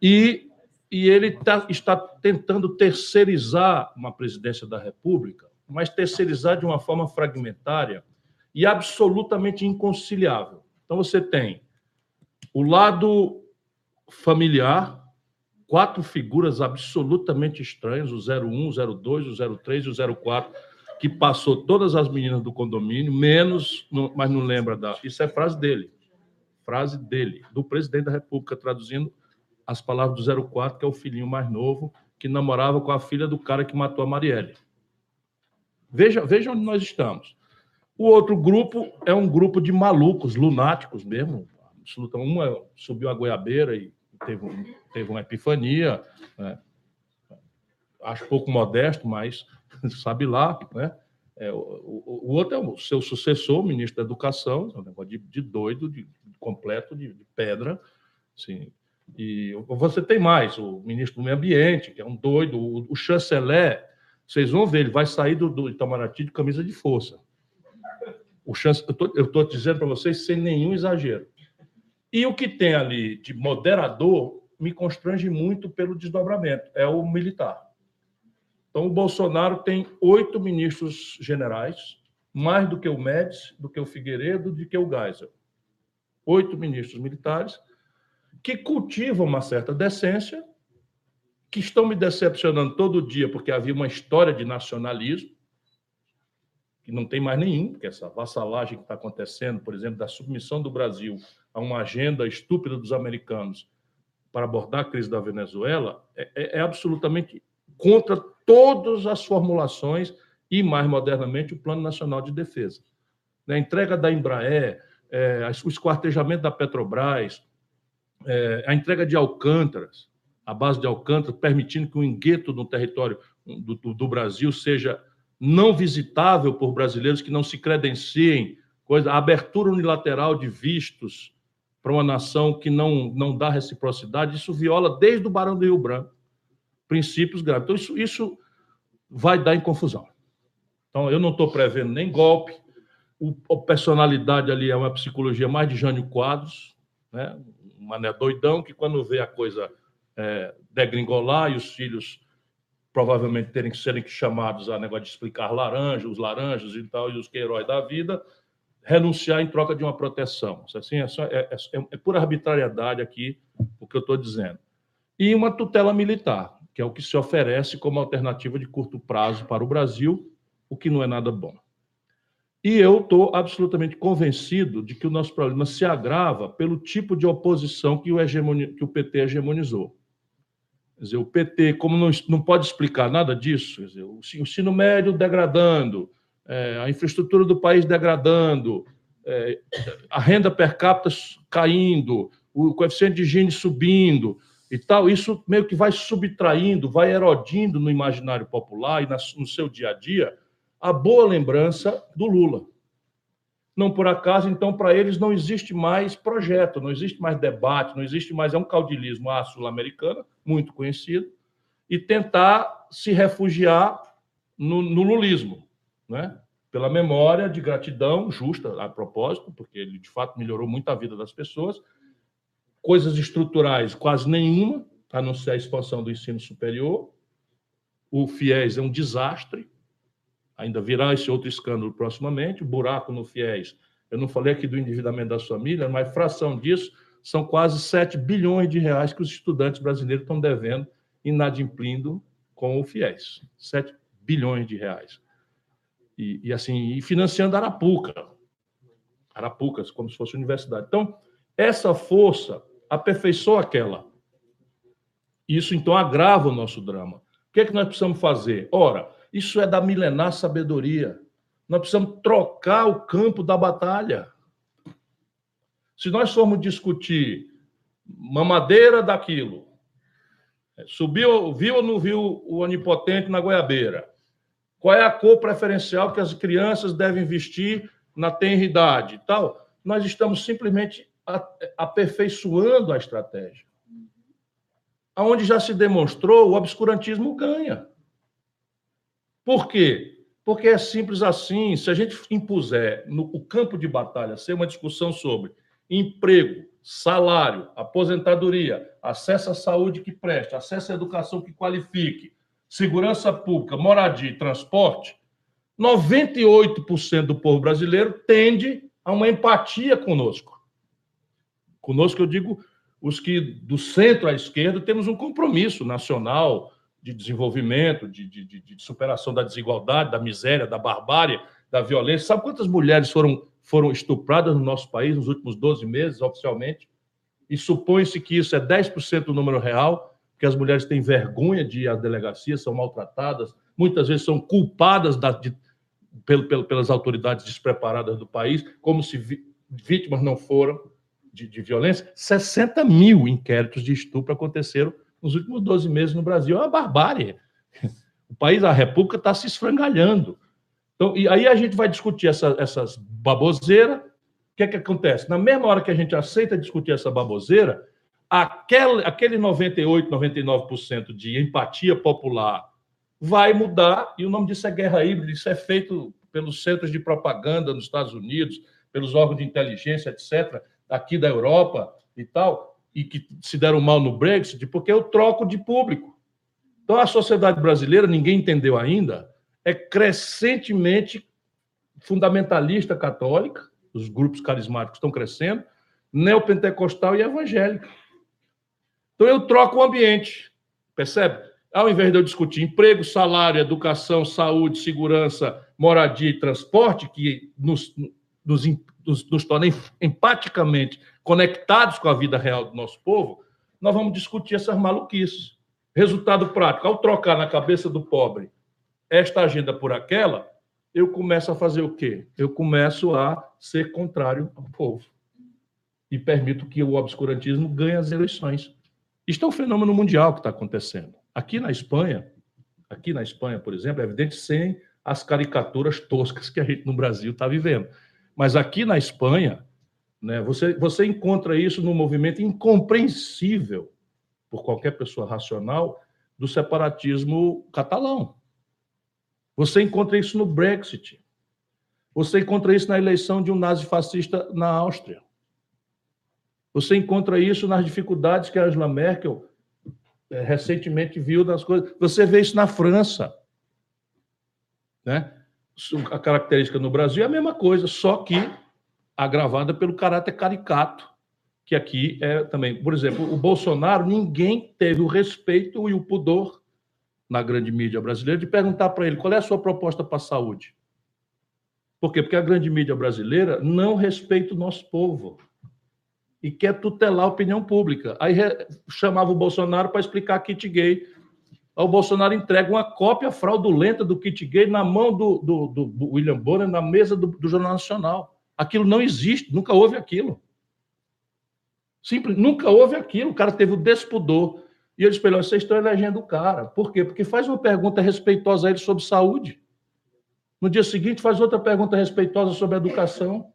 E, e ele tá, está tentando terceirizar uma presidência da República mas terceirizar de uma forma fragmentária e absolutamente inconciliável. Então, você tem o lado familiar, quatro figuras absolutamente estranhas, o 01, o 02, o 03 e o 04, que passou todas as meninas do condomínio, menos, mas não lembra da. Isso é frase dele. Frase dele, do presidente da República, traduzindo as palavras do 04, que é o filhinho mais novo, que namorava com a filha do cara que matou a Marielle. Veja, veja onde nós estamos. O outro grupo é um grupo de malucos, lunáticos mesmo. Uma subiu a goiabeira e teve, teve uma epifania. Né? Acho pouco modesto, mas sabe lá. Né? É, o, o, outro é o seu sucessor, o ministro da Educação, é um negócio de, de doido, de, de completo, de, de pedra. Assim. E você tem mais, o ministro do Meio Ambiente, que é um doido, o, o chanceler vocês vão ver, ele vai sair do, do Itamaraty de camisa de força. O chance, eu estou dizendo para vocês sem nenhum exagero. E o que tem ali de moderador me constrange muito pelo desdobramento, é o militar. Então, o Bolsonaro tem oito ministros generais, mais do que o Médici, do que o Figueiredo, do que o Geisel. Oito ministros militares que cultivam uma certa decência que estão me decepcionando todo dia, porque havia uma história de nacionalismo, que não tem mais nenhum, porque essa vassalagem que está acontecendo, por exemplo, da submissão do Brasil a uma agenda estúpida dos americanos para abordar a crise da Venezuela, é, é, é absolutamente contra todas as formulações e, mais modernamente, o Plano Nacional de Defesa. A entrega da Embraer, é, o esquartejamento da Petrobras, é, a entrega de Alcântaras, a base de Alcântara, permitindo que o engueto no território do, do, do, Brasil seja não visitável por brasileiros que não se credenciem, coisa, a abertura unilateral de vistos para uma nação que não, não dá reciprocidade, isso viola desde o Barão do Rio Branco princípios graves. Então, isso, isso vai dar em confusão. Então, eu não estou prevendo nem golpe, o, a personalidade ali é uma psicologia mais de Jânio Quadros, né? um mané doidão que, quando vê a coisa é, degringolar e os filhos provavelmente terem que serem chamados a negócio de explicar laranja, os laranjas e tal, e os heróis da vida, renunciar em troca de uma proteção. Assim, é, só, é, é, é pura arbitrariedade aqui o que eu estou dizendo. E uma tutela militar, que é o que se oferece como alternativa de curto prazo para o Brasil, o que não é nada bom. E eu estou absolutamente convencido de que o nosso problema se agrava pelo tipo de oposição que o, hegemoni, que o PT hegemonizou. Quer dizer, o PT, como não, não pode explicar nada disso, dizer, o ensino médio degradando, é, a infraestrutura do país degradando, é, a renda per capita caindo, o coeficiente de Gini subindo, e tal, isso meio que vai subtraindo, vai erodindo no imaginário popular e no seu dia a dia a boa lembrança do Lula. Não por acaso, então, para eles não existe mais projeto, não existe mais debate, não existe mais. É um caudilismo à sul-americana, muito conhecido, e tentar se refugiar no, no lulismo, né? pela memória de gratidão justa, a propósito, porque ele de fato melhorou muito a vida das pessoas. Coisas estruturais, quase nenhuma, a não ser a expansão do ensino superior. O FIES é um desastre, ainda virá esse outro escândalo proximamente, o buraco no FIES. Eu não falei aqui do endividamento das famílias, mas fração disso são quase 7 bilhões de reais que os estudantes brasileiros estão devendo, inadimplindo com o FIES. 7 bilhões de reais. E, e assim, e financiando Arapuca. Arapucas, como se fosse universidade. Então, essa força aperfeiçoa aquela. Isso, então, agrava o nosso drama. O que é que nós precisamos fazer? Ora, isso é da milenar sabedoria. Nós precisamos trocar o campo da batalha. Se nós formos discutir mamadeira daquilo, é, subiu, viu ou não viu o onipotente na goiabeira? Qual é a cor preferencial que as crianças devem vestir na tenridade tal? Nós estamos simplesmente aperfeiçoando a estratégia. Aonde já se demonstrou, o obscurantismo ganha. Por quê? Porque é simples assim. Se a gente impuser no o campo de batalha ser uma discussão sobre emprego, salário, aposentadoria, acesso à saúde que preste, acesso à educação que qualifique, segurança pública, moradia e transporte, 98% do povo brasileiro tende a uma empatia conosco. Conosco, eu digo, os que do centro à esquerda temos um compromisso nacional, de desenvolvimento, de, de, de, superação da desigualdade, da miséria, da barbárie, da violência. Sabe quantas mulheres foram, foram estupradas no nosso país nos últimos 12 meses, oficialmente? E supõe-se que isso é 10% do número real, que as mulheres têm vergonha de ir às delegacias, são maltratadas, muitas vezes são culpadas da, de, pelo, pelo, pelas autoridades despreparadas do país, como se vi, vítimas não foram de, de violência. 60 mil inquéritos de estupro aconteceram nos últimos 12 meses no Brasil. É uma barbárie. O país, a República, está se esfrangalhando. Então, e aí a gente vai discutir essa, essas baboseiras. O que é que acontece? Na mesma hora que a gente aceita discutir essa baboseira, aquele, aquele 98, 99% de empatia popular vai mudar, e o nome disso é guerra híbrida, isso é feito pelos centros de propaganda nos Estados Unidos, pelos órgãos de inteligência, etc., aqui da Europa e tal e que se deram mal no Brexit, porque eu troco de público. Então, a sociedade brasileira, ninguém entendeu ainda, é crescentemente fundamentalista católica, os grupos carismáticos estão crescendo, neopentecostal e evangélica. Então, eu troco o ambiente, percebe? Ao invés de eu discutir emprego, salário, educação, saúde, segurança, moradia e transporte, que nos, nos, nos, nos torna empaticamente conectados com a vida real do nosso povo, nós vamos discutir essas maluquices. Resultado prático: ao trocar na cabeça do pobre esta agenda por aquela, eu começo a fazer o quê? Eu começo a ser contrário ao povo. E permito que o obscurantismo ganhe as eleições. Isto é um fenômeno mundial que está acontecendo. Aqui na Espanha, aqui na Espanha, por exemplo, é evidente sem as caricaturas toscas que a gente no Brasil está vivendo. Mas aqui na Espanha, né, você, você encontra isso no movimento incompreensível por qualquer pessoa racional do separatismo catalão. Você encontra isso no Brexit. Você encontra isso na eleição de um nazifascista na Áustria. Você encontra isso nas dificuldades que a Angela Merkel é, recentemente viu nas coisas. Você vê isso na França. Né? A característica no Brasil é a mesma coisa, só que agravada pelo caráter caricato, que aqui é também. Por exemplo, o Bolsonaro, ninguém teve o respeito e o pudor na grande mídia brasileira de perguntar para ele qual é a sua proposta para a saúde. Por quê? Porque a grande mídia brasileira não respeita o nosso povo e quer tutelar a opinião pública. Aí chamava o Bolsonaro para explicar kit gay. O Bolsonaro entrega uma cópia fraudulenta do kit gay na mão do, do, do William Bonner, na mesa do, do Jornal Nacional. Aquilo não existe, nunca houve aquilo. Simples, nunca houve aquilo. O cara teve o despudor. E ele espelhou, vocês estão elegendo o cara. Por quê? Porque faz uma pergunta respeitosa a ele sobre saúde. No dia seguinte, faz outra pergunta respeitosa sobre educação.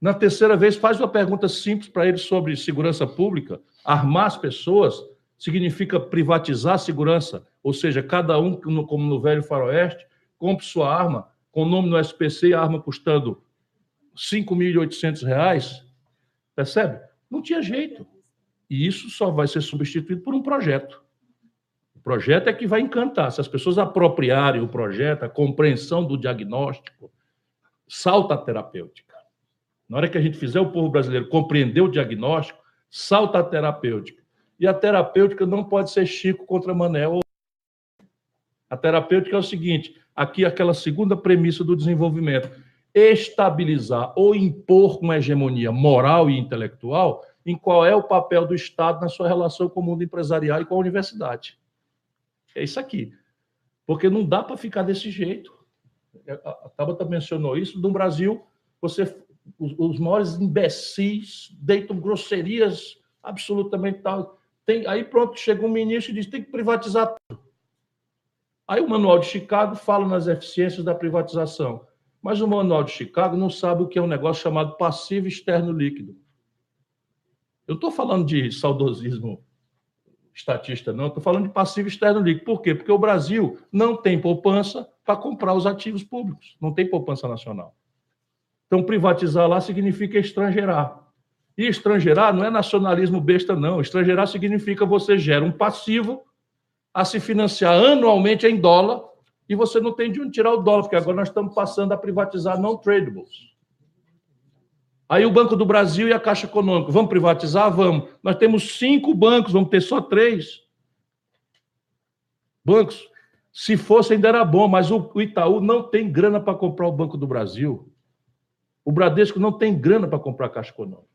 Na terceira vez, faz uma pergunta simples para ele sobre segurança pública. Armar as pessoas significa privatizar a segurança, ou seja, cada um, como no velho faroeste, compre sua arma, com o nome no SPC, a arma custando R$ 5.800, percebe? Não tinha jeito. E isso só vai ser substituído por um projeto. O projeto é que vai encantar. Se as pessoas apropriarem o projeto, a compreensão do diagnóstico, salta a terapêutica. Na hora que a gente fizer o povo brasileiro compreender o diagnóstico, salta a terapêutica. E a terapêutica não pode ser Chico contra Manel. A terapêutica é o seguinte: aqui aquela segunda premissa do desenvolvimento, estabilizar ou impor uma hegemonia moral e intelectual em qual é o papel do Estado na sua relação com o mundo empresarial e com a universidade. É isso aqui. Porque não dá para ficar desse jeito. É, a Tabata mencionou isso. No Brasil, você, os, os maiores imbecis deitam grosserias absolutamente tal. Tem, aí pronto, chega um ministro e diz tem que privatizar tudo. Aí o Manual de Chicago fala nas eficiências da privatização. Mas o Manual de Chicago não sabe o que é um negócio chamado passivo externo líquido. Eu estou falando de saudosismo estatista, não, estou falando de passivo externo líquido. Por quê? Porque o Brasil não tem poupança para comprar os ativos públicos, não tem poupança nacional. Então, privatizar lá significa estrangeirar. E estrangeirar não é nacionalismo besta, não. Estrangeirar significa você gera um passivo a se financiar anualmente em dólar e você não tem de onde tirar o dólar, porque agora nós estamos passando a privatizar non-tradables. Aí o Banco do Brasil e a Caixa Econômica, vamos privatizar? Vamos. Nós temos cinco bancos, vamos ter só três bancos. Se fosse, ainda era bom, mas o Itaú não tem grana para comprar o Banco do Brasil. O Bradesco não tem grana para comprar a Caixa Econômica.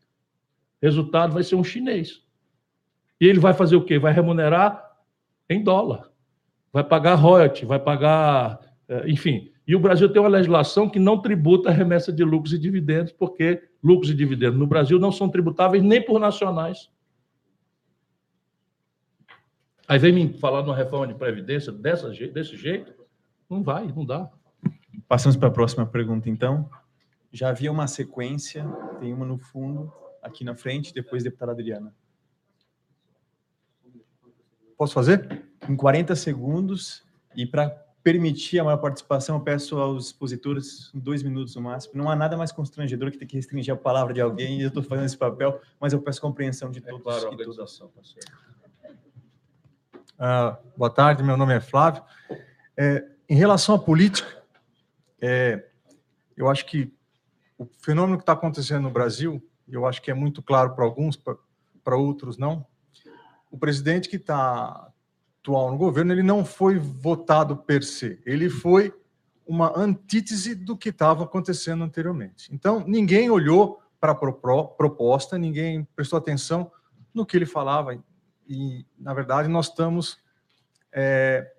Resultado vai ser um chinês. E ele vai fazer o quê? Vai remunerar em dólar. Vai pagar royalty, vai pagar, eh, enfim. E o Brasil tem uma legislação que não tributa a remessa de lucros e dividendos, porque lucros e dividendos no Brasil não são tributáveis nem por nacionais. Aí vem me falar numa reforma de previdência dessa, desse jeito? Não vai, não dá. Passamos para a próxima pergunta, então. Já havia uma sequência, tem uma no fundo, aqui na frente, depois deputada Adriana. Posso fazer? Em 40 segundos, e para permitir a maior participação, eu peço aos expositores dois minutos no máximo. Não há nada mais constrangedor que ter que restringir a palavra de alguém, e eu estou fazendo esse papel, mas eu peço compreensão de é todos. É claro, a organização, tá uh, boa tarde, meu nome é Flávio. É, em relação à política, é, eu acho que o fenômeno que está acontecendo no Brasil, eu acho que é muito claro para alguns, para outros não, o presidente que está atual no governo, ele não foi votado per se, ele foi uma antítese do que estava acontecendo anteriormente. Então, ninguém olhou para a proposta, ninguém prestou atenção no que ele falava, e, na verdade, nós estamos é,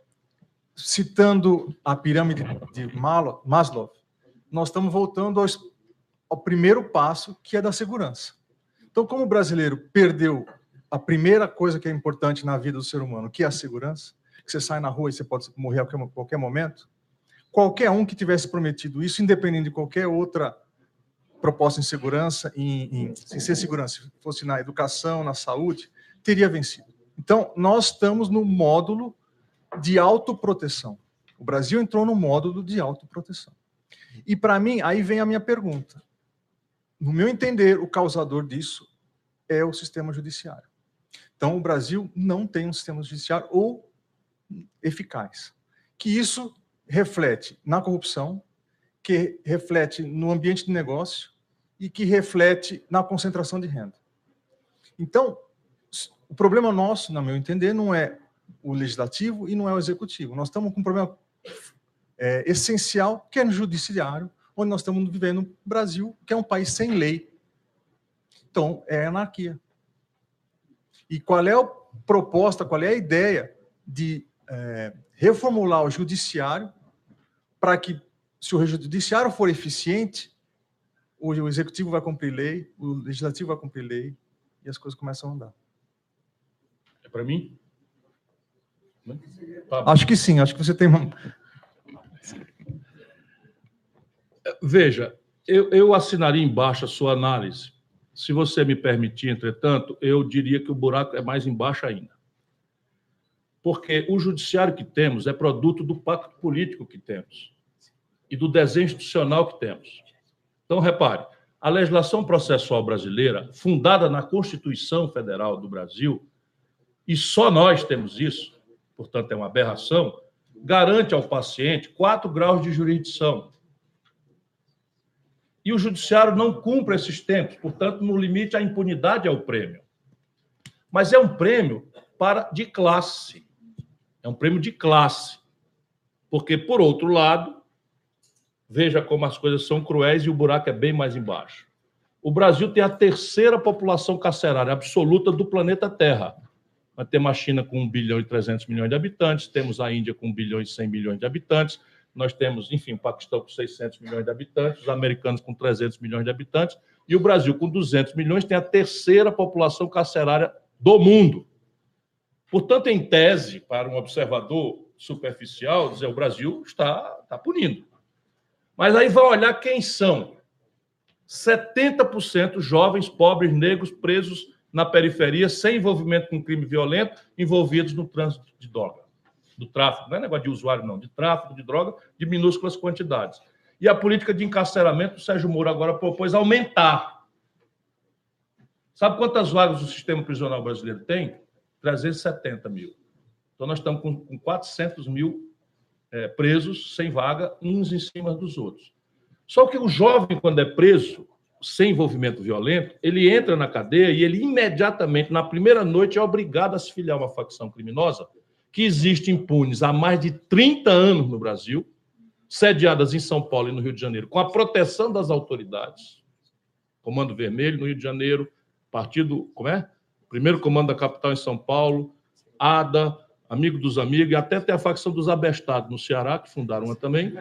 citando a pirâmide de Maslow, nós estamos voltando ao, ao primeiro passo, que é da segurança. Então, como o brasileiro perdeu a primeira coisa que é importante na vida do ser humano, que é a segurança, que você sai na rua e você pode morrer a qualquer, momento, qualquer um que tivesse prometido isso, independente de qualquer outra proposta em segurança, em, em ser segurança, se fosse na educação, na saúde, teria vencido. Então, nós estamos no módulo de autoproteção. O Brasil entrou no módulo de autoproteção. E, para mim, aí vem a minha pergunta. No meu entender, o causador disso é o sistema judiciário. Então, o Brasil não tem um sistema judiciário ou eficaz. Que isso reflete na corrupção, que reflete no ambiente de negócio e que reflete na concentração de renda. Então, o problema nosso, no meu entender, não é o legislativo e não é o executivo. Nós estamos com um problema é, essencial, que é no judiciário, onde nós estamos vivendo no Brasil, que é um país sem lei. Então, é anarquia. E qual é a proposta, qual é a ideia de é, reformular o judiciário para que, se o judiciário for eficiente, o executivo vai cumprir lei, o legislativo vai cumprir lei e as coisas começam a andar. É para mim? Acho que sim, acho que você tem uma. Veja, eu, eu assinaria embaixo a sua análise. Se você me permitir, entretanto, eu diria que o buraco é mais embaixo ainda. Porque o judiciário que temos é produto do pacto político que temos e do desenho institucional que temos. Então, repare, a legislação processual brasileira, fundada na Constituição Federal do Brasil, e só nós temos isso, portanto é uma aberração, garante ao paciente quatro graus de jurisdição. E o judiciário não cumpre esses tempos, portanto, no limite, a impunidade é o prêmio. Mas é um prêmio para de classe. É um prêmio de classe. Porque, por outro lado, veja como as coisas são cruéis e o buraco é bem mais embaixo. O Brasil tem a terceira população carcerária absoluta do planeta Terra. Nós temos a China com 1 bilhão e 300 milhões de habitantes, temos a Índia com 1 bilhão e 100 milhões de habitantes, nós temos, enfim, o Paquistão com 600 milhões de habitantes, os americanos com 300 milhões de habitantes, e o Brasil com 200 milhões tem a terceira população carcerária do mundo. Portanto, em tese, para um observador superficial, dizer o Brasil está, está punindo. Mas aí vai olhar quem são. 70% jovens, pobres, negros, presos na periferia, sem envolvimento com crime violento, envolvidos no trânsito de droga, do tráfico. Não é negócio de usuário, não, de tráfico de droga de minúsculas quantidades. E a política de encarceramento, o Sérgio Moro agora propôs aumentar. Sabe quantas vagas o sistema prisional brasileiro tem? 370 mil. Então, nós estamos com, com 400 mil é, presos sem vaga, uns em cima dos outros. Só que o jovem, quando é preso, sem envolvimento violento, ele entra na cadeia e ele imediatamente, na primeira noite, é obrigado a se filiar a uma facção criminosa que existe impunes há mais de 30 anos no Brasil, sediadas em São Paulo e no Rio de Janeiro, com a proteção das autoridades. Comando Vermelho no Rio de Janeiro, Partido, como é? Primeiro Comando da Capital em São Paulo, ADA, Amigo dos Amigos, e até tem a facção dos Abestados no Ceará, que fundaram uma também,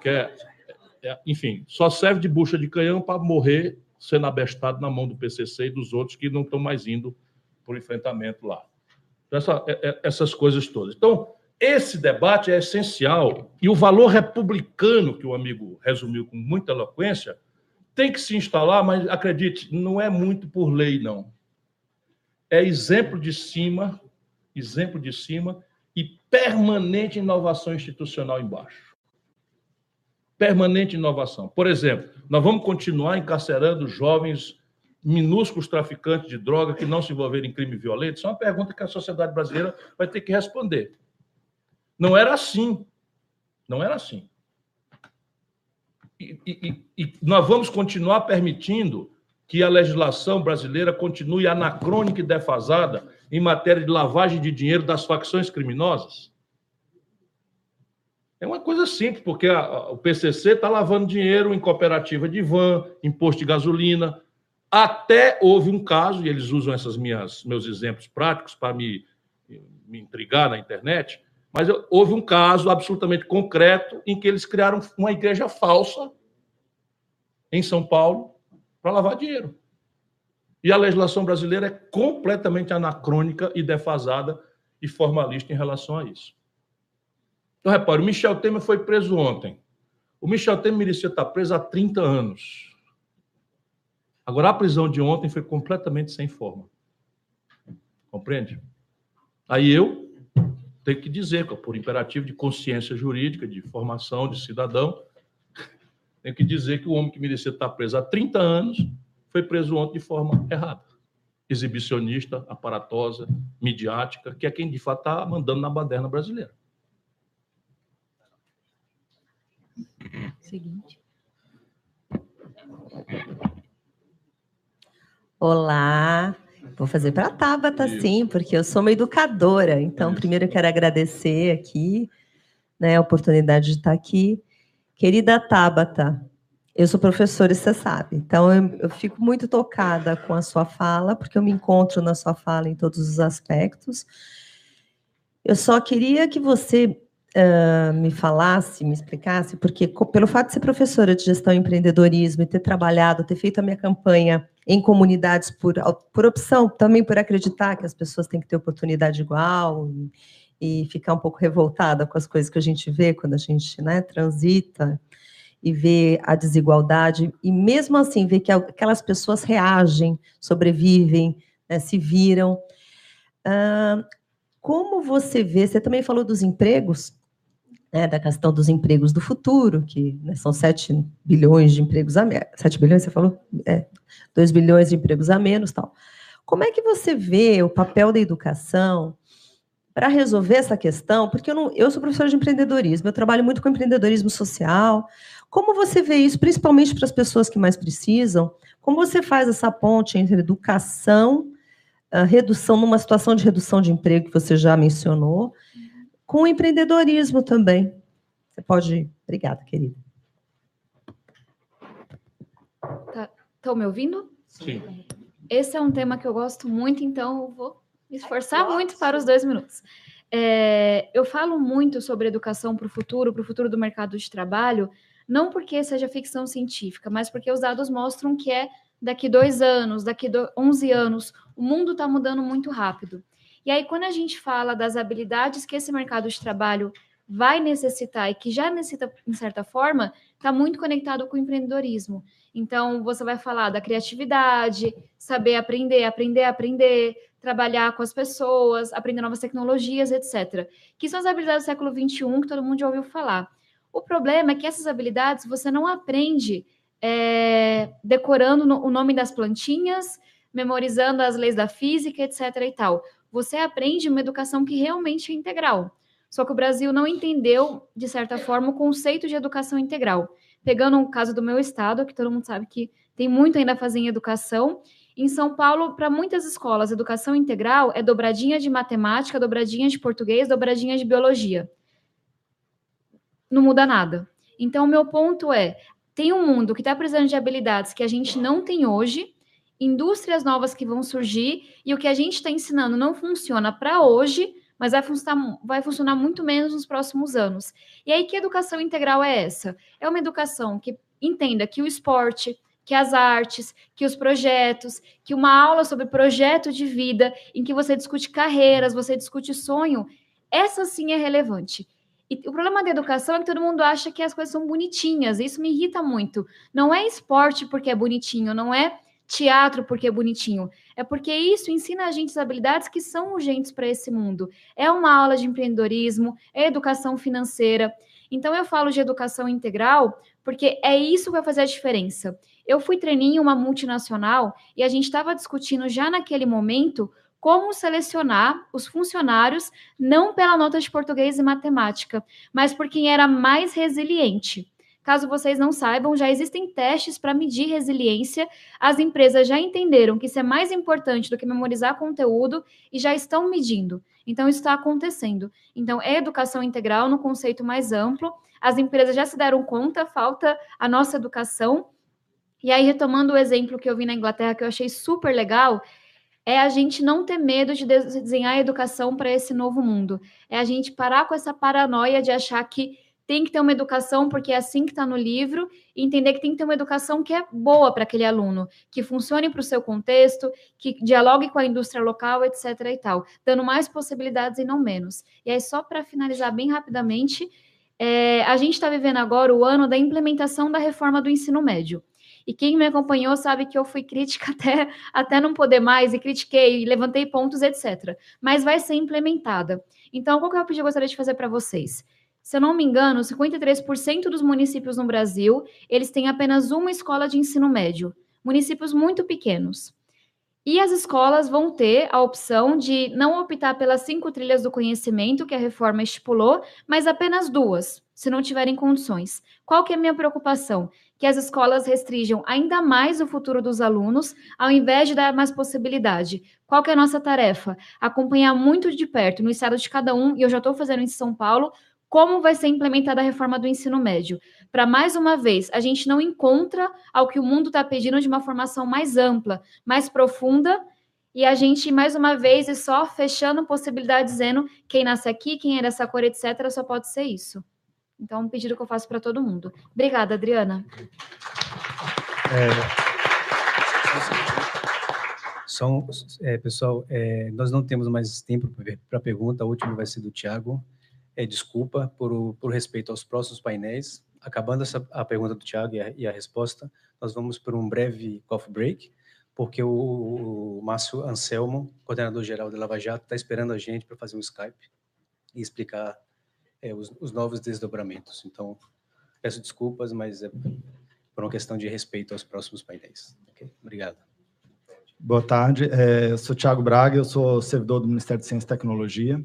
que é é, enfim, só serve de bucha de canhão para morrer sendo abestado na mão do PCC e dos outros que não estão mais indo para o enfrentamento lá. Essa, é, é, essas coisas todas. Então, esse debate é essencial e o valor republicano, que o amigo resumiu com muita eloquência, tem que se instalar, mas acredite, não é muito por lei, não. É exemplo de cima, exemplo de cima e permanente inovação institucional embaixo permanente inovação. Por exemplo, nós vamos continuar encarcerando jovens minúsculos traficantes de droga que não se envolveram em crime violento? Isso é uma pergunta que a sociedade brasileira vai ter que responder. Não era assim. Não era assim. E, e, e nós vamos continuar permitindo que a legislação brasileira continue anacrônica e defasada em matéria de lavagem de dinheiro das facções criminosas? É uma coisa simples, porque a, a, o PCC está lavando dinheiro em cooperativa de van, imposto de gasolina. Até houve um caso, e eles usam esses meus exemplos práticos para me, me intrigar na internet, mas houve um caso absolutamente concreto em que eles criaram uma igreja falsa em São Paulo para lavar dinheiro. E a legislação brasileira é completamente anacrônica e defasada e formalista em relação a isso. Então, repare, o Michel Temer foi preso ontem. O Michel Temer merecia estar preso há 30 anos. Agora, a prisão de ontem foi completamente sem forma. Compreende? Aí eu tenho que dizer, por imperativo de consciência jurídica, de formação de cidadão, tenho que dizer que o homem que merecia estar preso há 30 anos foi preso ontem de forma errada. Exibicionista, aparatosa, midiática, que é quem de fato está mandando na baderna brasileira. Seguinte. Olá, vou fazer para a Tabata, sim, porque eu sou uma educadora. Então, primeiro eu quero agradecer aqui né, a oportunidade de estar aqui. Querida Tabata, eu sou professora e você sabe. Então, eu, eu, fico muito tocada com a sua fala, porque eu me encontro na sua fala em todos os aspectos. Eu só queria que você me falasse, me explicasse, porque pelo fato de ser professora de gestão e empreendedorismo e ter trabalhado, ter feito a minha campanha em comunidades por, por opção, também por acreditar que as pessoas têm que ter oportunidade igual e, e ficar um pouco revoltada com as coisas que a gente vê quando a gente né, transita e vê a desigualdade, e mesmo assim ver que aquelas pessoas reagem, sobrevivem, né, se viram. Uh, como você vê, você também falou dos empregos, né, da questão dos empregos do futuro, que né, são 7 bilhões de empregos a menos. 7 bilhões, você falou? É, 2 bilhões de empregos a menos tal. Como é que você vê o papel da educação para resolver essa questão? Porque eu, não, eu sou professora de empreendedorismo, eu trabalho muito com empreendedorismo social. Como você vê isso, principalmente para as pessoas que mais precisam? Como você faz essa ponte entre educação, redução, numa situação de redução de emprego que você já mencionou, com empreendedorismo também. Você pode. Obrigada, querida. Estão tá, me ouvindo? Sim. Esse é um tema que eu gosto muito, então eu vou me esforçar muito para os dois minutos. É, eu falo muito sobre educação para o futuro, para o futuro do mercado de trabalho, não porque seja ficção científica, mas porque os dados mostram que é daqui dois anos, daqui 11 anos, o mundo está mudando muito rápido. E aí, quando a gente fala das habilidades que esse mercado de trabalho vai necessitar e que já necessita, em certa forma, está muito conectado com o empreendedorismo. Então, você vai falar da criatividade, saber aprender, aprender, aprender, trabalhar com as pessoas, aprender novas tecnologias, etc. Que são as habilidades do século XXI que todo mundo já ouviu falar. O problema é que essas habilidades você não aprende é, decorando o nome das plantinhas, memorizando as leis da física, etc. e tal você aprende uma educação que realmente é integral. Só que o Brasil não entendeu, de certa forma, o conceito de educação integral. Pegando o caso do meu estado, que todo mundo sabe que tem muito ainda a fazer em educação, em São Paulo, para muitas escolas, educação integral é dobradinha de matemática, dobradinha de português, dobradinha de biologia. Não muda nada. Então, o meu ponto é: tem um mundo que está precisando de habilidades que a gente não tem hoje, indústrias novas que vão surgir e o que a gente está ensinando não funciona para hoje, mas vai funcionar, vai funcionar muito menos nos próximos anos. E aí, que educação integral é essa? É uma educação que entenda que o esporte, que as artes, que os projetos, que uma aula sobre projeto de vida, em que você discute carreiras, você discute sonho, essa sim é relevante. E o problema da educação é que todo mundo acha que as coisas são bonitinhas, isso me irrita muito. Não é esporte porque é bonitinho, não é teatro porque é bonitinho. É porque isso ensina a gente as habilidades que são urgentes para esse mundo. É uma aula de empreendedorismo, é educação financeira. Então eu falo de educação integral porque é isso que vai fazer a diferença. Eu fui treininho em uma multinacional e a gente estava discutindo já naquele momento como selecionar os funcionários não pela nota de português e matemática, mas por quem era mais resiliente. Caso vocês não saibam, já existem testes para medir resiliência. As empresas já entenderam que isso é mais importante do que memorizar conteúdo e já estão medindo. Então, isso está acontecendo. Então, é educação integral no conceito mais amplo. As empresas já se deram conta, falta a nossa educação. E aí, retomando o exemplo que eu vi na Inglaterra, que eu achei super legal, é a gente não ter medo de desenhar a educação para esse novo mundo. É a gente parar com essa paranoia de achar que tem que ter uma educação, porque é assim que está no livro, e entender que tem que ter uma educação que é boa para aquele aluno, que funcione para o seu contexto, que dialogue com a indústria local, etc. e tal, dando mais possibilidades e não menos. E aí, só para finalizar bem rapidamente, é, a gente está vivendo agora o ano da implementação da reforma do ensino médio. E quem me acompanhou sabe que eu fui crítica até, até não poder mais, e critiquei, e levantei pontos, etc. Mas vai ser implementada. Então, qual que é o que eu gostaria de fazer para vocês? Se eu não me engano, 53% dos municípios no Brasil, eles têm apenas uma escola de ensino médio, municípios muito pequenos. E as escolas vão ter a opção de não optar pelas cinco trilhas do conhecimento que a reforma estipulou, mas apenas duas, se não tiverem condições. Qual que é a minha preocupação? Que as escolas restringam ainda mais o futuro dos alunos, ao invés de dar mais possibilidade. Qual que é a nossa tarefa? Acompanhar muito de perto, no estado de cada um, e eu já estou fazendo em São Paulo, como vai ser implementada a reforma do ensino médio. Para mais uma vez, a gente não encontra ao que o mundo está pedindo de uma formação mais ampla, mais profunda E a gente, mais uma vez, e só fechando possibilidade, dizendo quem nasce aqui, quem é dessa cor, etc., só pode ser isso. Então, um pedido que eu faço para todo mundo. Obrigada, Adriana. É... São, é, pessoal, é, nós não temos mais tempo para pergunta. A última vai ser do Tiago. É, desculpa por, por respeito aos próximos painéis. Acabando essa, a pergunta do Tiago e, e a, resposta, nós vamos para um breve coffee break, porque o, o Márcio Anselmo, coordenador-geral da Lava Jato, está esperando a gente para fazer um Skype e explicar é, os, os, novos desdobramentos. Então, peço desculpas, mas é por uma questão de respeito aos próximos painéis. Okay? Obrigado. Boa tarde, é, eu sou Tiago Braga, eu sou servidor do Ministério de Ciência e Tecnologia.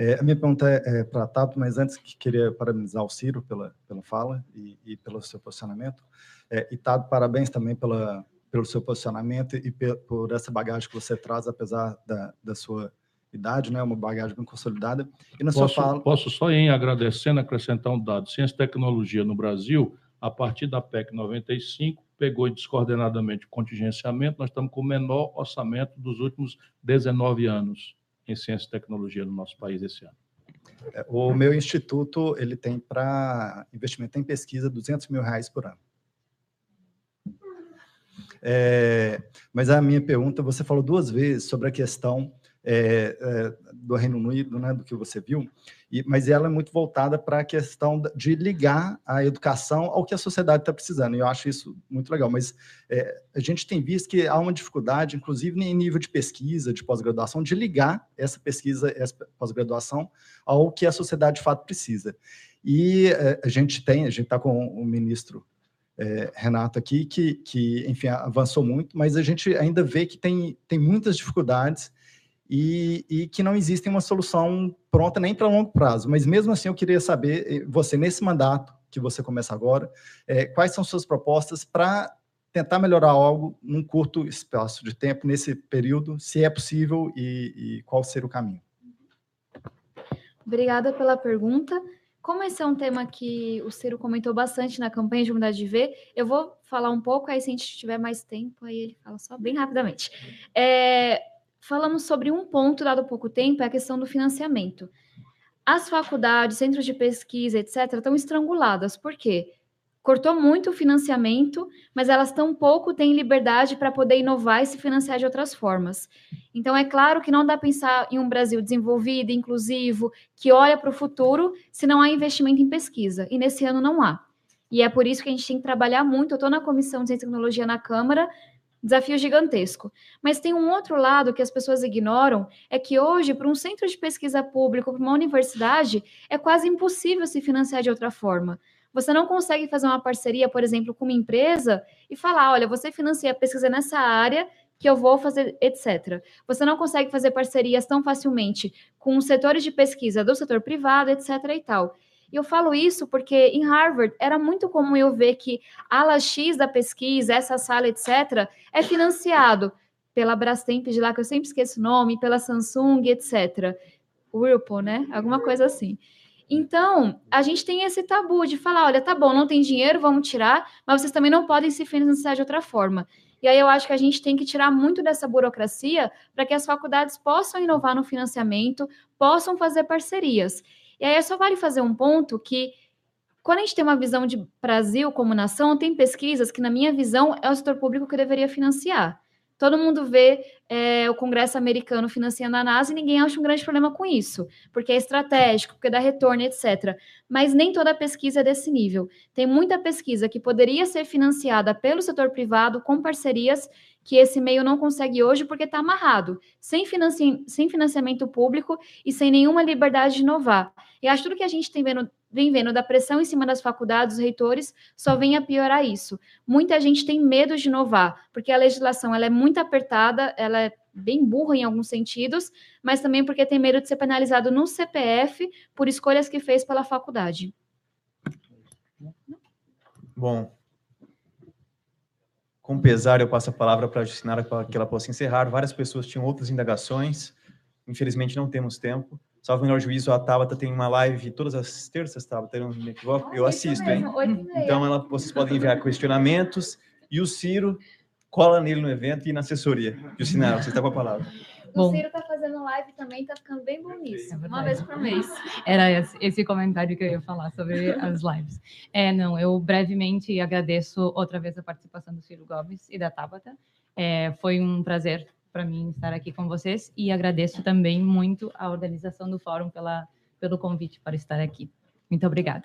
É, a minha pergunta é, é para a Tato, mas antes queria parabenizar o Ciro pela, pela fala e, e pelo seu posicionamento. É, e Tato, parabéns também pela, pelo seu posicionamento e pe, por essa bagagem que você traz, apesar da, da sua idade, né, uma bagagem bem consolidada. E na posso, sua fala... Posso só, em agradecendo, acrescentar um dado. Ciência e tecnologia no Brasil, a partir da PEC 95, pegou descoordenadamente o contingenciamento, nós estamos com o menor orçamento dos últimos 19 anos em ciência e tecnologia no nosso país esse ano. É, o meu instituto ele tem para investimento em pesquisa 200 mil reais por ano. É, mas a minha pergunta, você falou duas vezes sobre a questão é, é, do Reino Unido, né, do que você viu, e, mas ela é muito voltada para a questão de ligar a educação ao que a sociedade está precisando, e eu acho isso muito legal, mas é, a gente tem visto que há uma dificuldade, inclusive em nível de pesquisa, de pós-graduação, de ligar essa pesquisa, essa pós-graduação ao que a sociedade de fato precisa. E é, a gente tem, a gente está com o ministro é, Renato aqui, que, que, enfim, avançou muito, mas a gente ainda vê que tem, tem muitas dificuldades e, e que não existe uma solução pronta nem para longo prazo. Mas mesmo assim, eu queria saber, eh, você, nesse mandato que você começa agora, é, quais são suas propostas para tentar melhorar algo num curto espaço de tempo, nesse período, se é possível e, e qual seria o caminho? Obrigada pela pergunta. Como esse é um tema que o Ciro comentou bastante na campanha de Unidade de Ver, eu vou falar um pouco, aí se a gente tiver mais tempo, aí ele fala só bem rapidamente. É, falamos sobre um ponto dado há pouco tempo, é a questão do financiamento. As faculdades, centros de pesquisa, etc., estão estranguladas. Por quê? Cortou muito o financiamento, mas elas tão pouco têm liberdade para poder inovar e se financiar de outras formas. Então, é claro que não dá pensar em um Brasil desenvolvido, inclusivo, que olha para o futuro, se não há investimento em pesquisa. E nesse ano não há. E é por isso que a gente tem que trabalhar muito. Eu estou na Comissão de Tecnologia na Câmara, desafio gigantesco. Mas tem um outro lado que as pessoas ignoram, é que hoje, para um centro de pesquisa público, para uma universidade, é quase impossível se financiar de outra forma. Você não consegue fazer uma parceria, por exemplo, com uma empresa e falar, olha, você financia a pesquisa nessa área que eu vou fazer, etc. Você não consegue fazer parcerias tão facilmente com setores de pesquisa do setor privado, etc. e tal. E eu falo isso porque em Harvard era muito comum eu ver que a ala X da pesquisa, essa sala, etc., é financiado pela Brastemp de lá, que eu sempre esqueço o nome, pela Samsung, etc. Whirlpool, né? Alguma coisa assim. Então, a gente tem esse tabu de falar, olha, tá bom, não tem dinheiro, vamos tirar, mas vocês também não podem se financiar de outra forma. E aí eu acho que a gente tem que tirar muito dessa burocracia para que as faculdades possam inovar no financiamento, possam fazer parcerias. E aí só vale fazer um ponto que quando a gente tem uma visão de Brasil como nação, tem pesquisas que, na minha visão, é o setor público que deveria financiar. Todo mundo vê é, o Congresso americano financiando a NASA e ninguém acha um grande problema com isso, porque é estratégico, porque dá retorno, etc. Mas nem toda pesquisa é desse nível. Tem muita pesquisa que poderia ser financiada pelo setor privado com parcerias que esse meio não consegue hoje porque está amarrado, sem, financi sem financiamento público e sem nenhuma liberdade de inovar. E acho que tudo que a gente tem vendo, vem vendo da pressão em cima das faculdades, dos reitores, só vem a piorar isso. Muita gente tem medo de inovar, porque a legislação ela é muito apertada, ela é bem burra em alguns sentidos, mas também porque tem medo de ser penalizado no CPF por escolhas que fez pela faculdade. Bom, com pesar, eu passo a palavra para a Justinara para que ela possa encerrar. Várias pessoas tinham outras indagações. Infelizmente, não temos tempo. Salvo melhor juízo, a Tabata tem uma live todas as terças, Tabata, eu me equivoco. Eu assisto, hein? Então, ela, vocês podem enviar questionamentos. E o Ciro cola nele no evento e na assessoria. Jucinara, você está com a palavra. O Bom. Ciro tá fazendo live também, tá ficando bem bom nisso. É uma vez por mês. Era esse, esse comentário que eu ia falar sobre as lives. É, não, eu brevemente agradeço outra vez a participação do Ciro Gomes e da Tabata. É, foi um prazer para mim estar aqui com vocês e agradeço também muito a organização do fórum pela, pelo convite para estar aqui. Muito obrigada.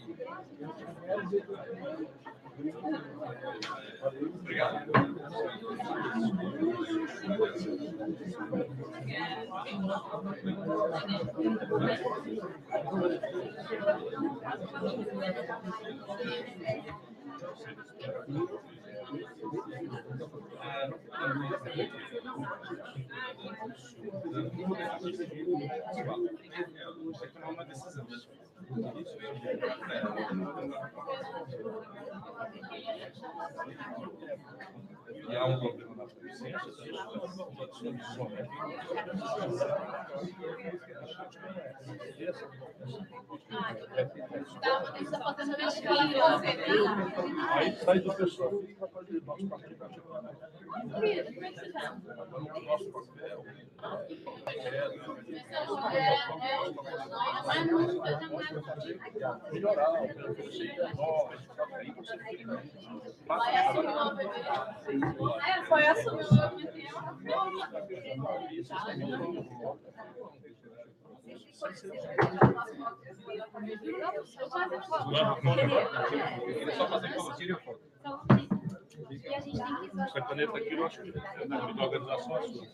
E há um problema na consciência, Aí sai do pessoal. Nosso papel. Melhorar, oferecer nós, aí você fica. É, foi assumir o meu Só fazer tira foto. E a gente tem que Essa caneta aqui, eu acho que é da organização é sua.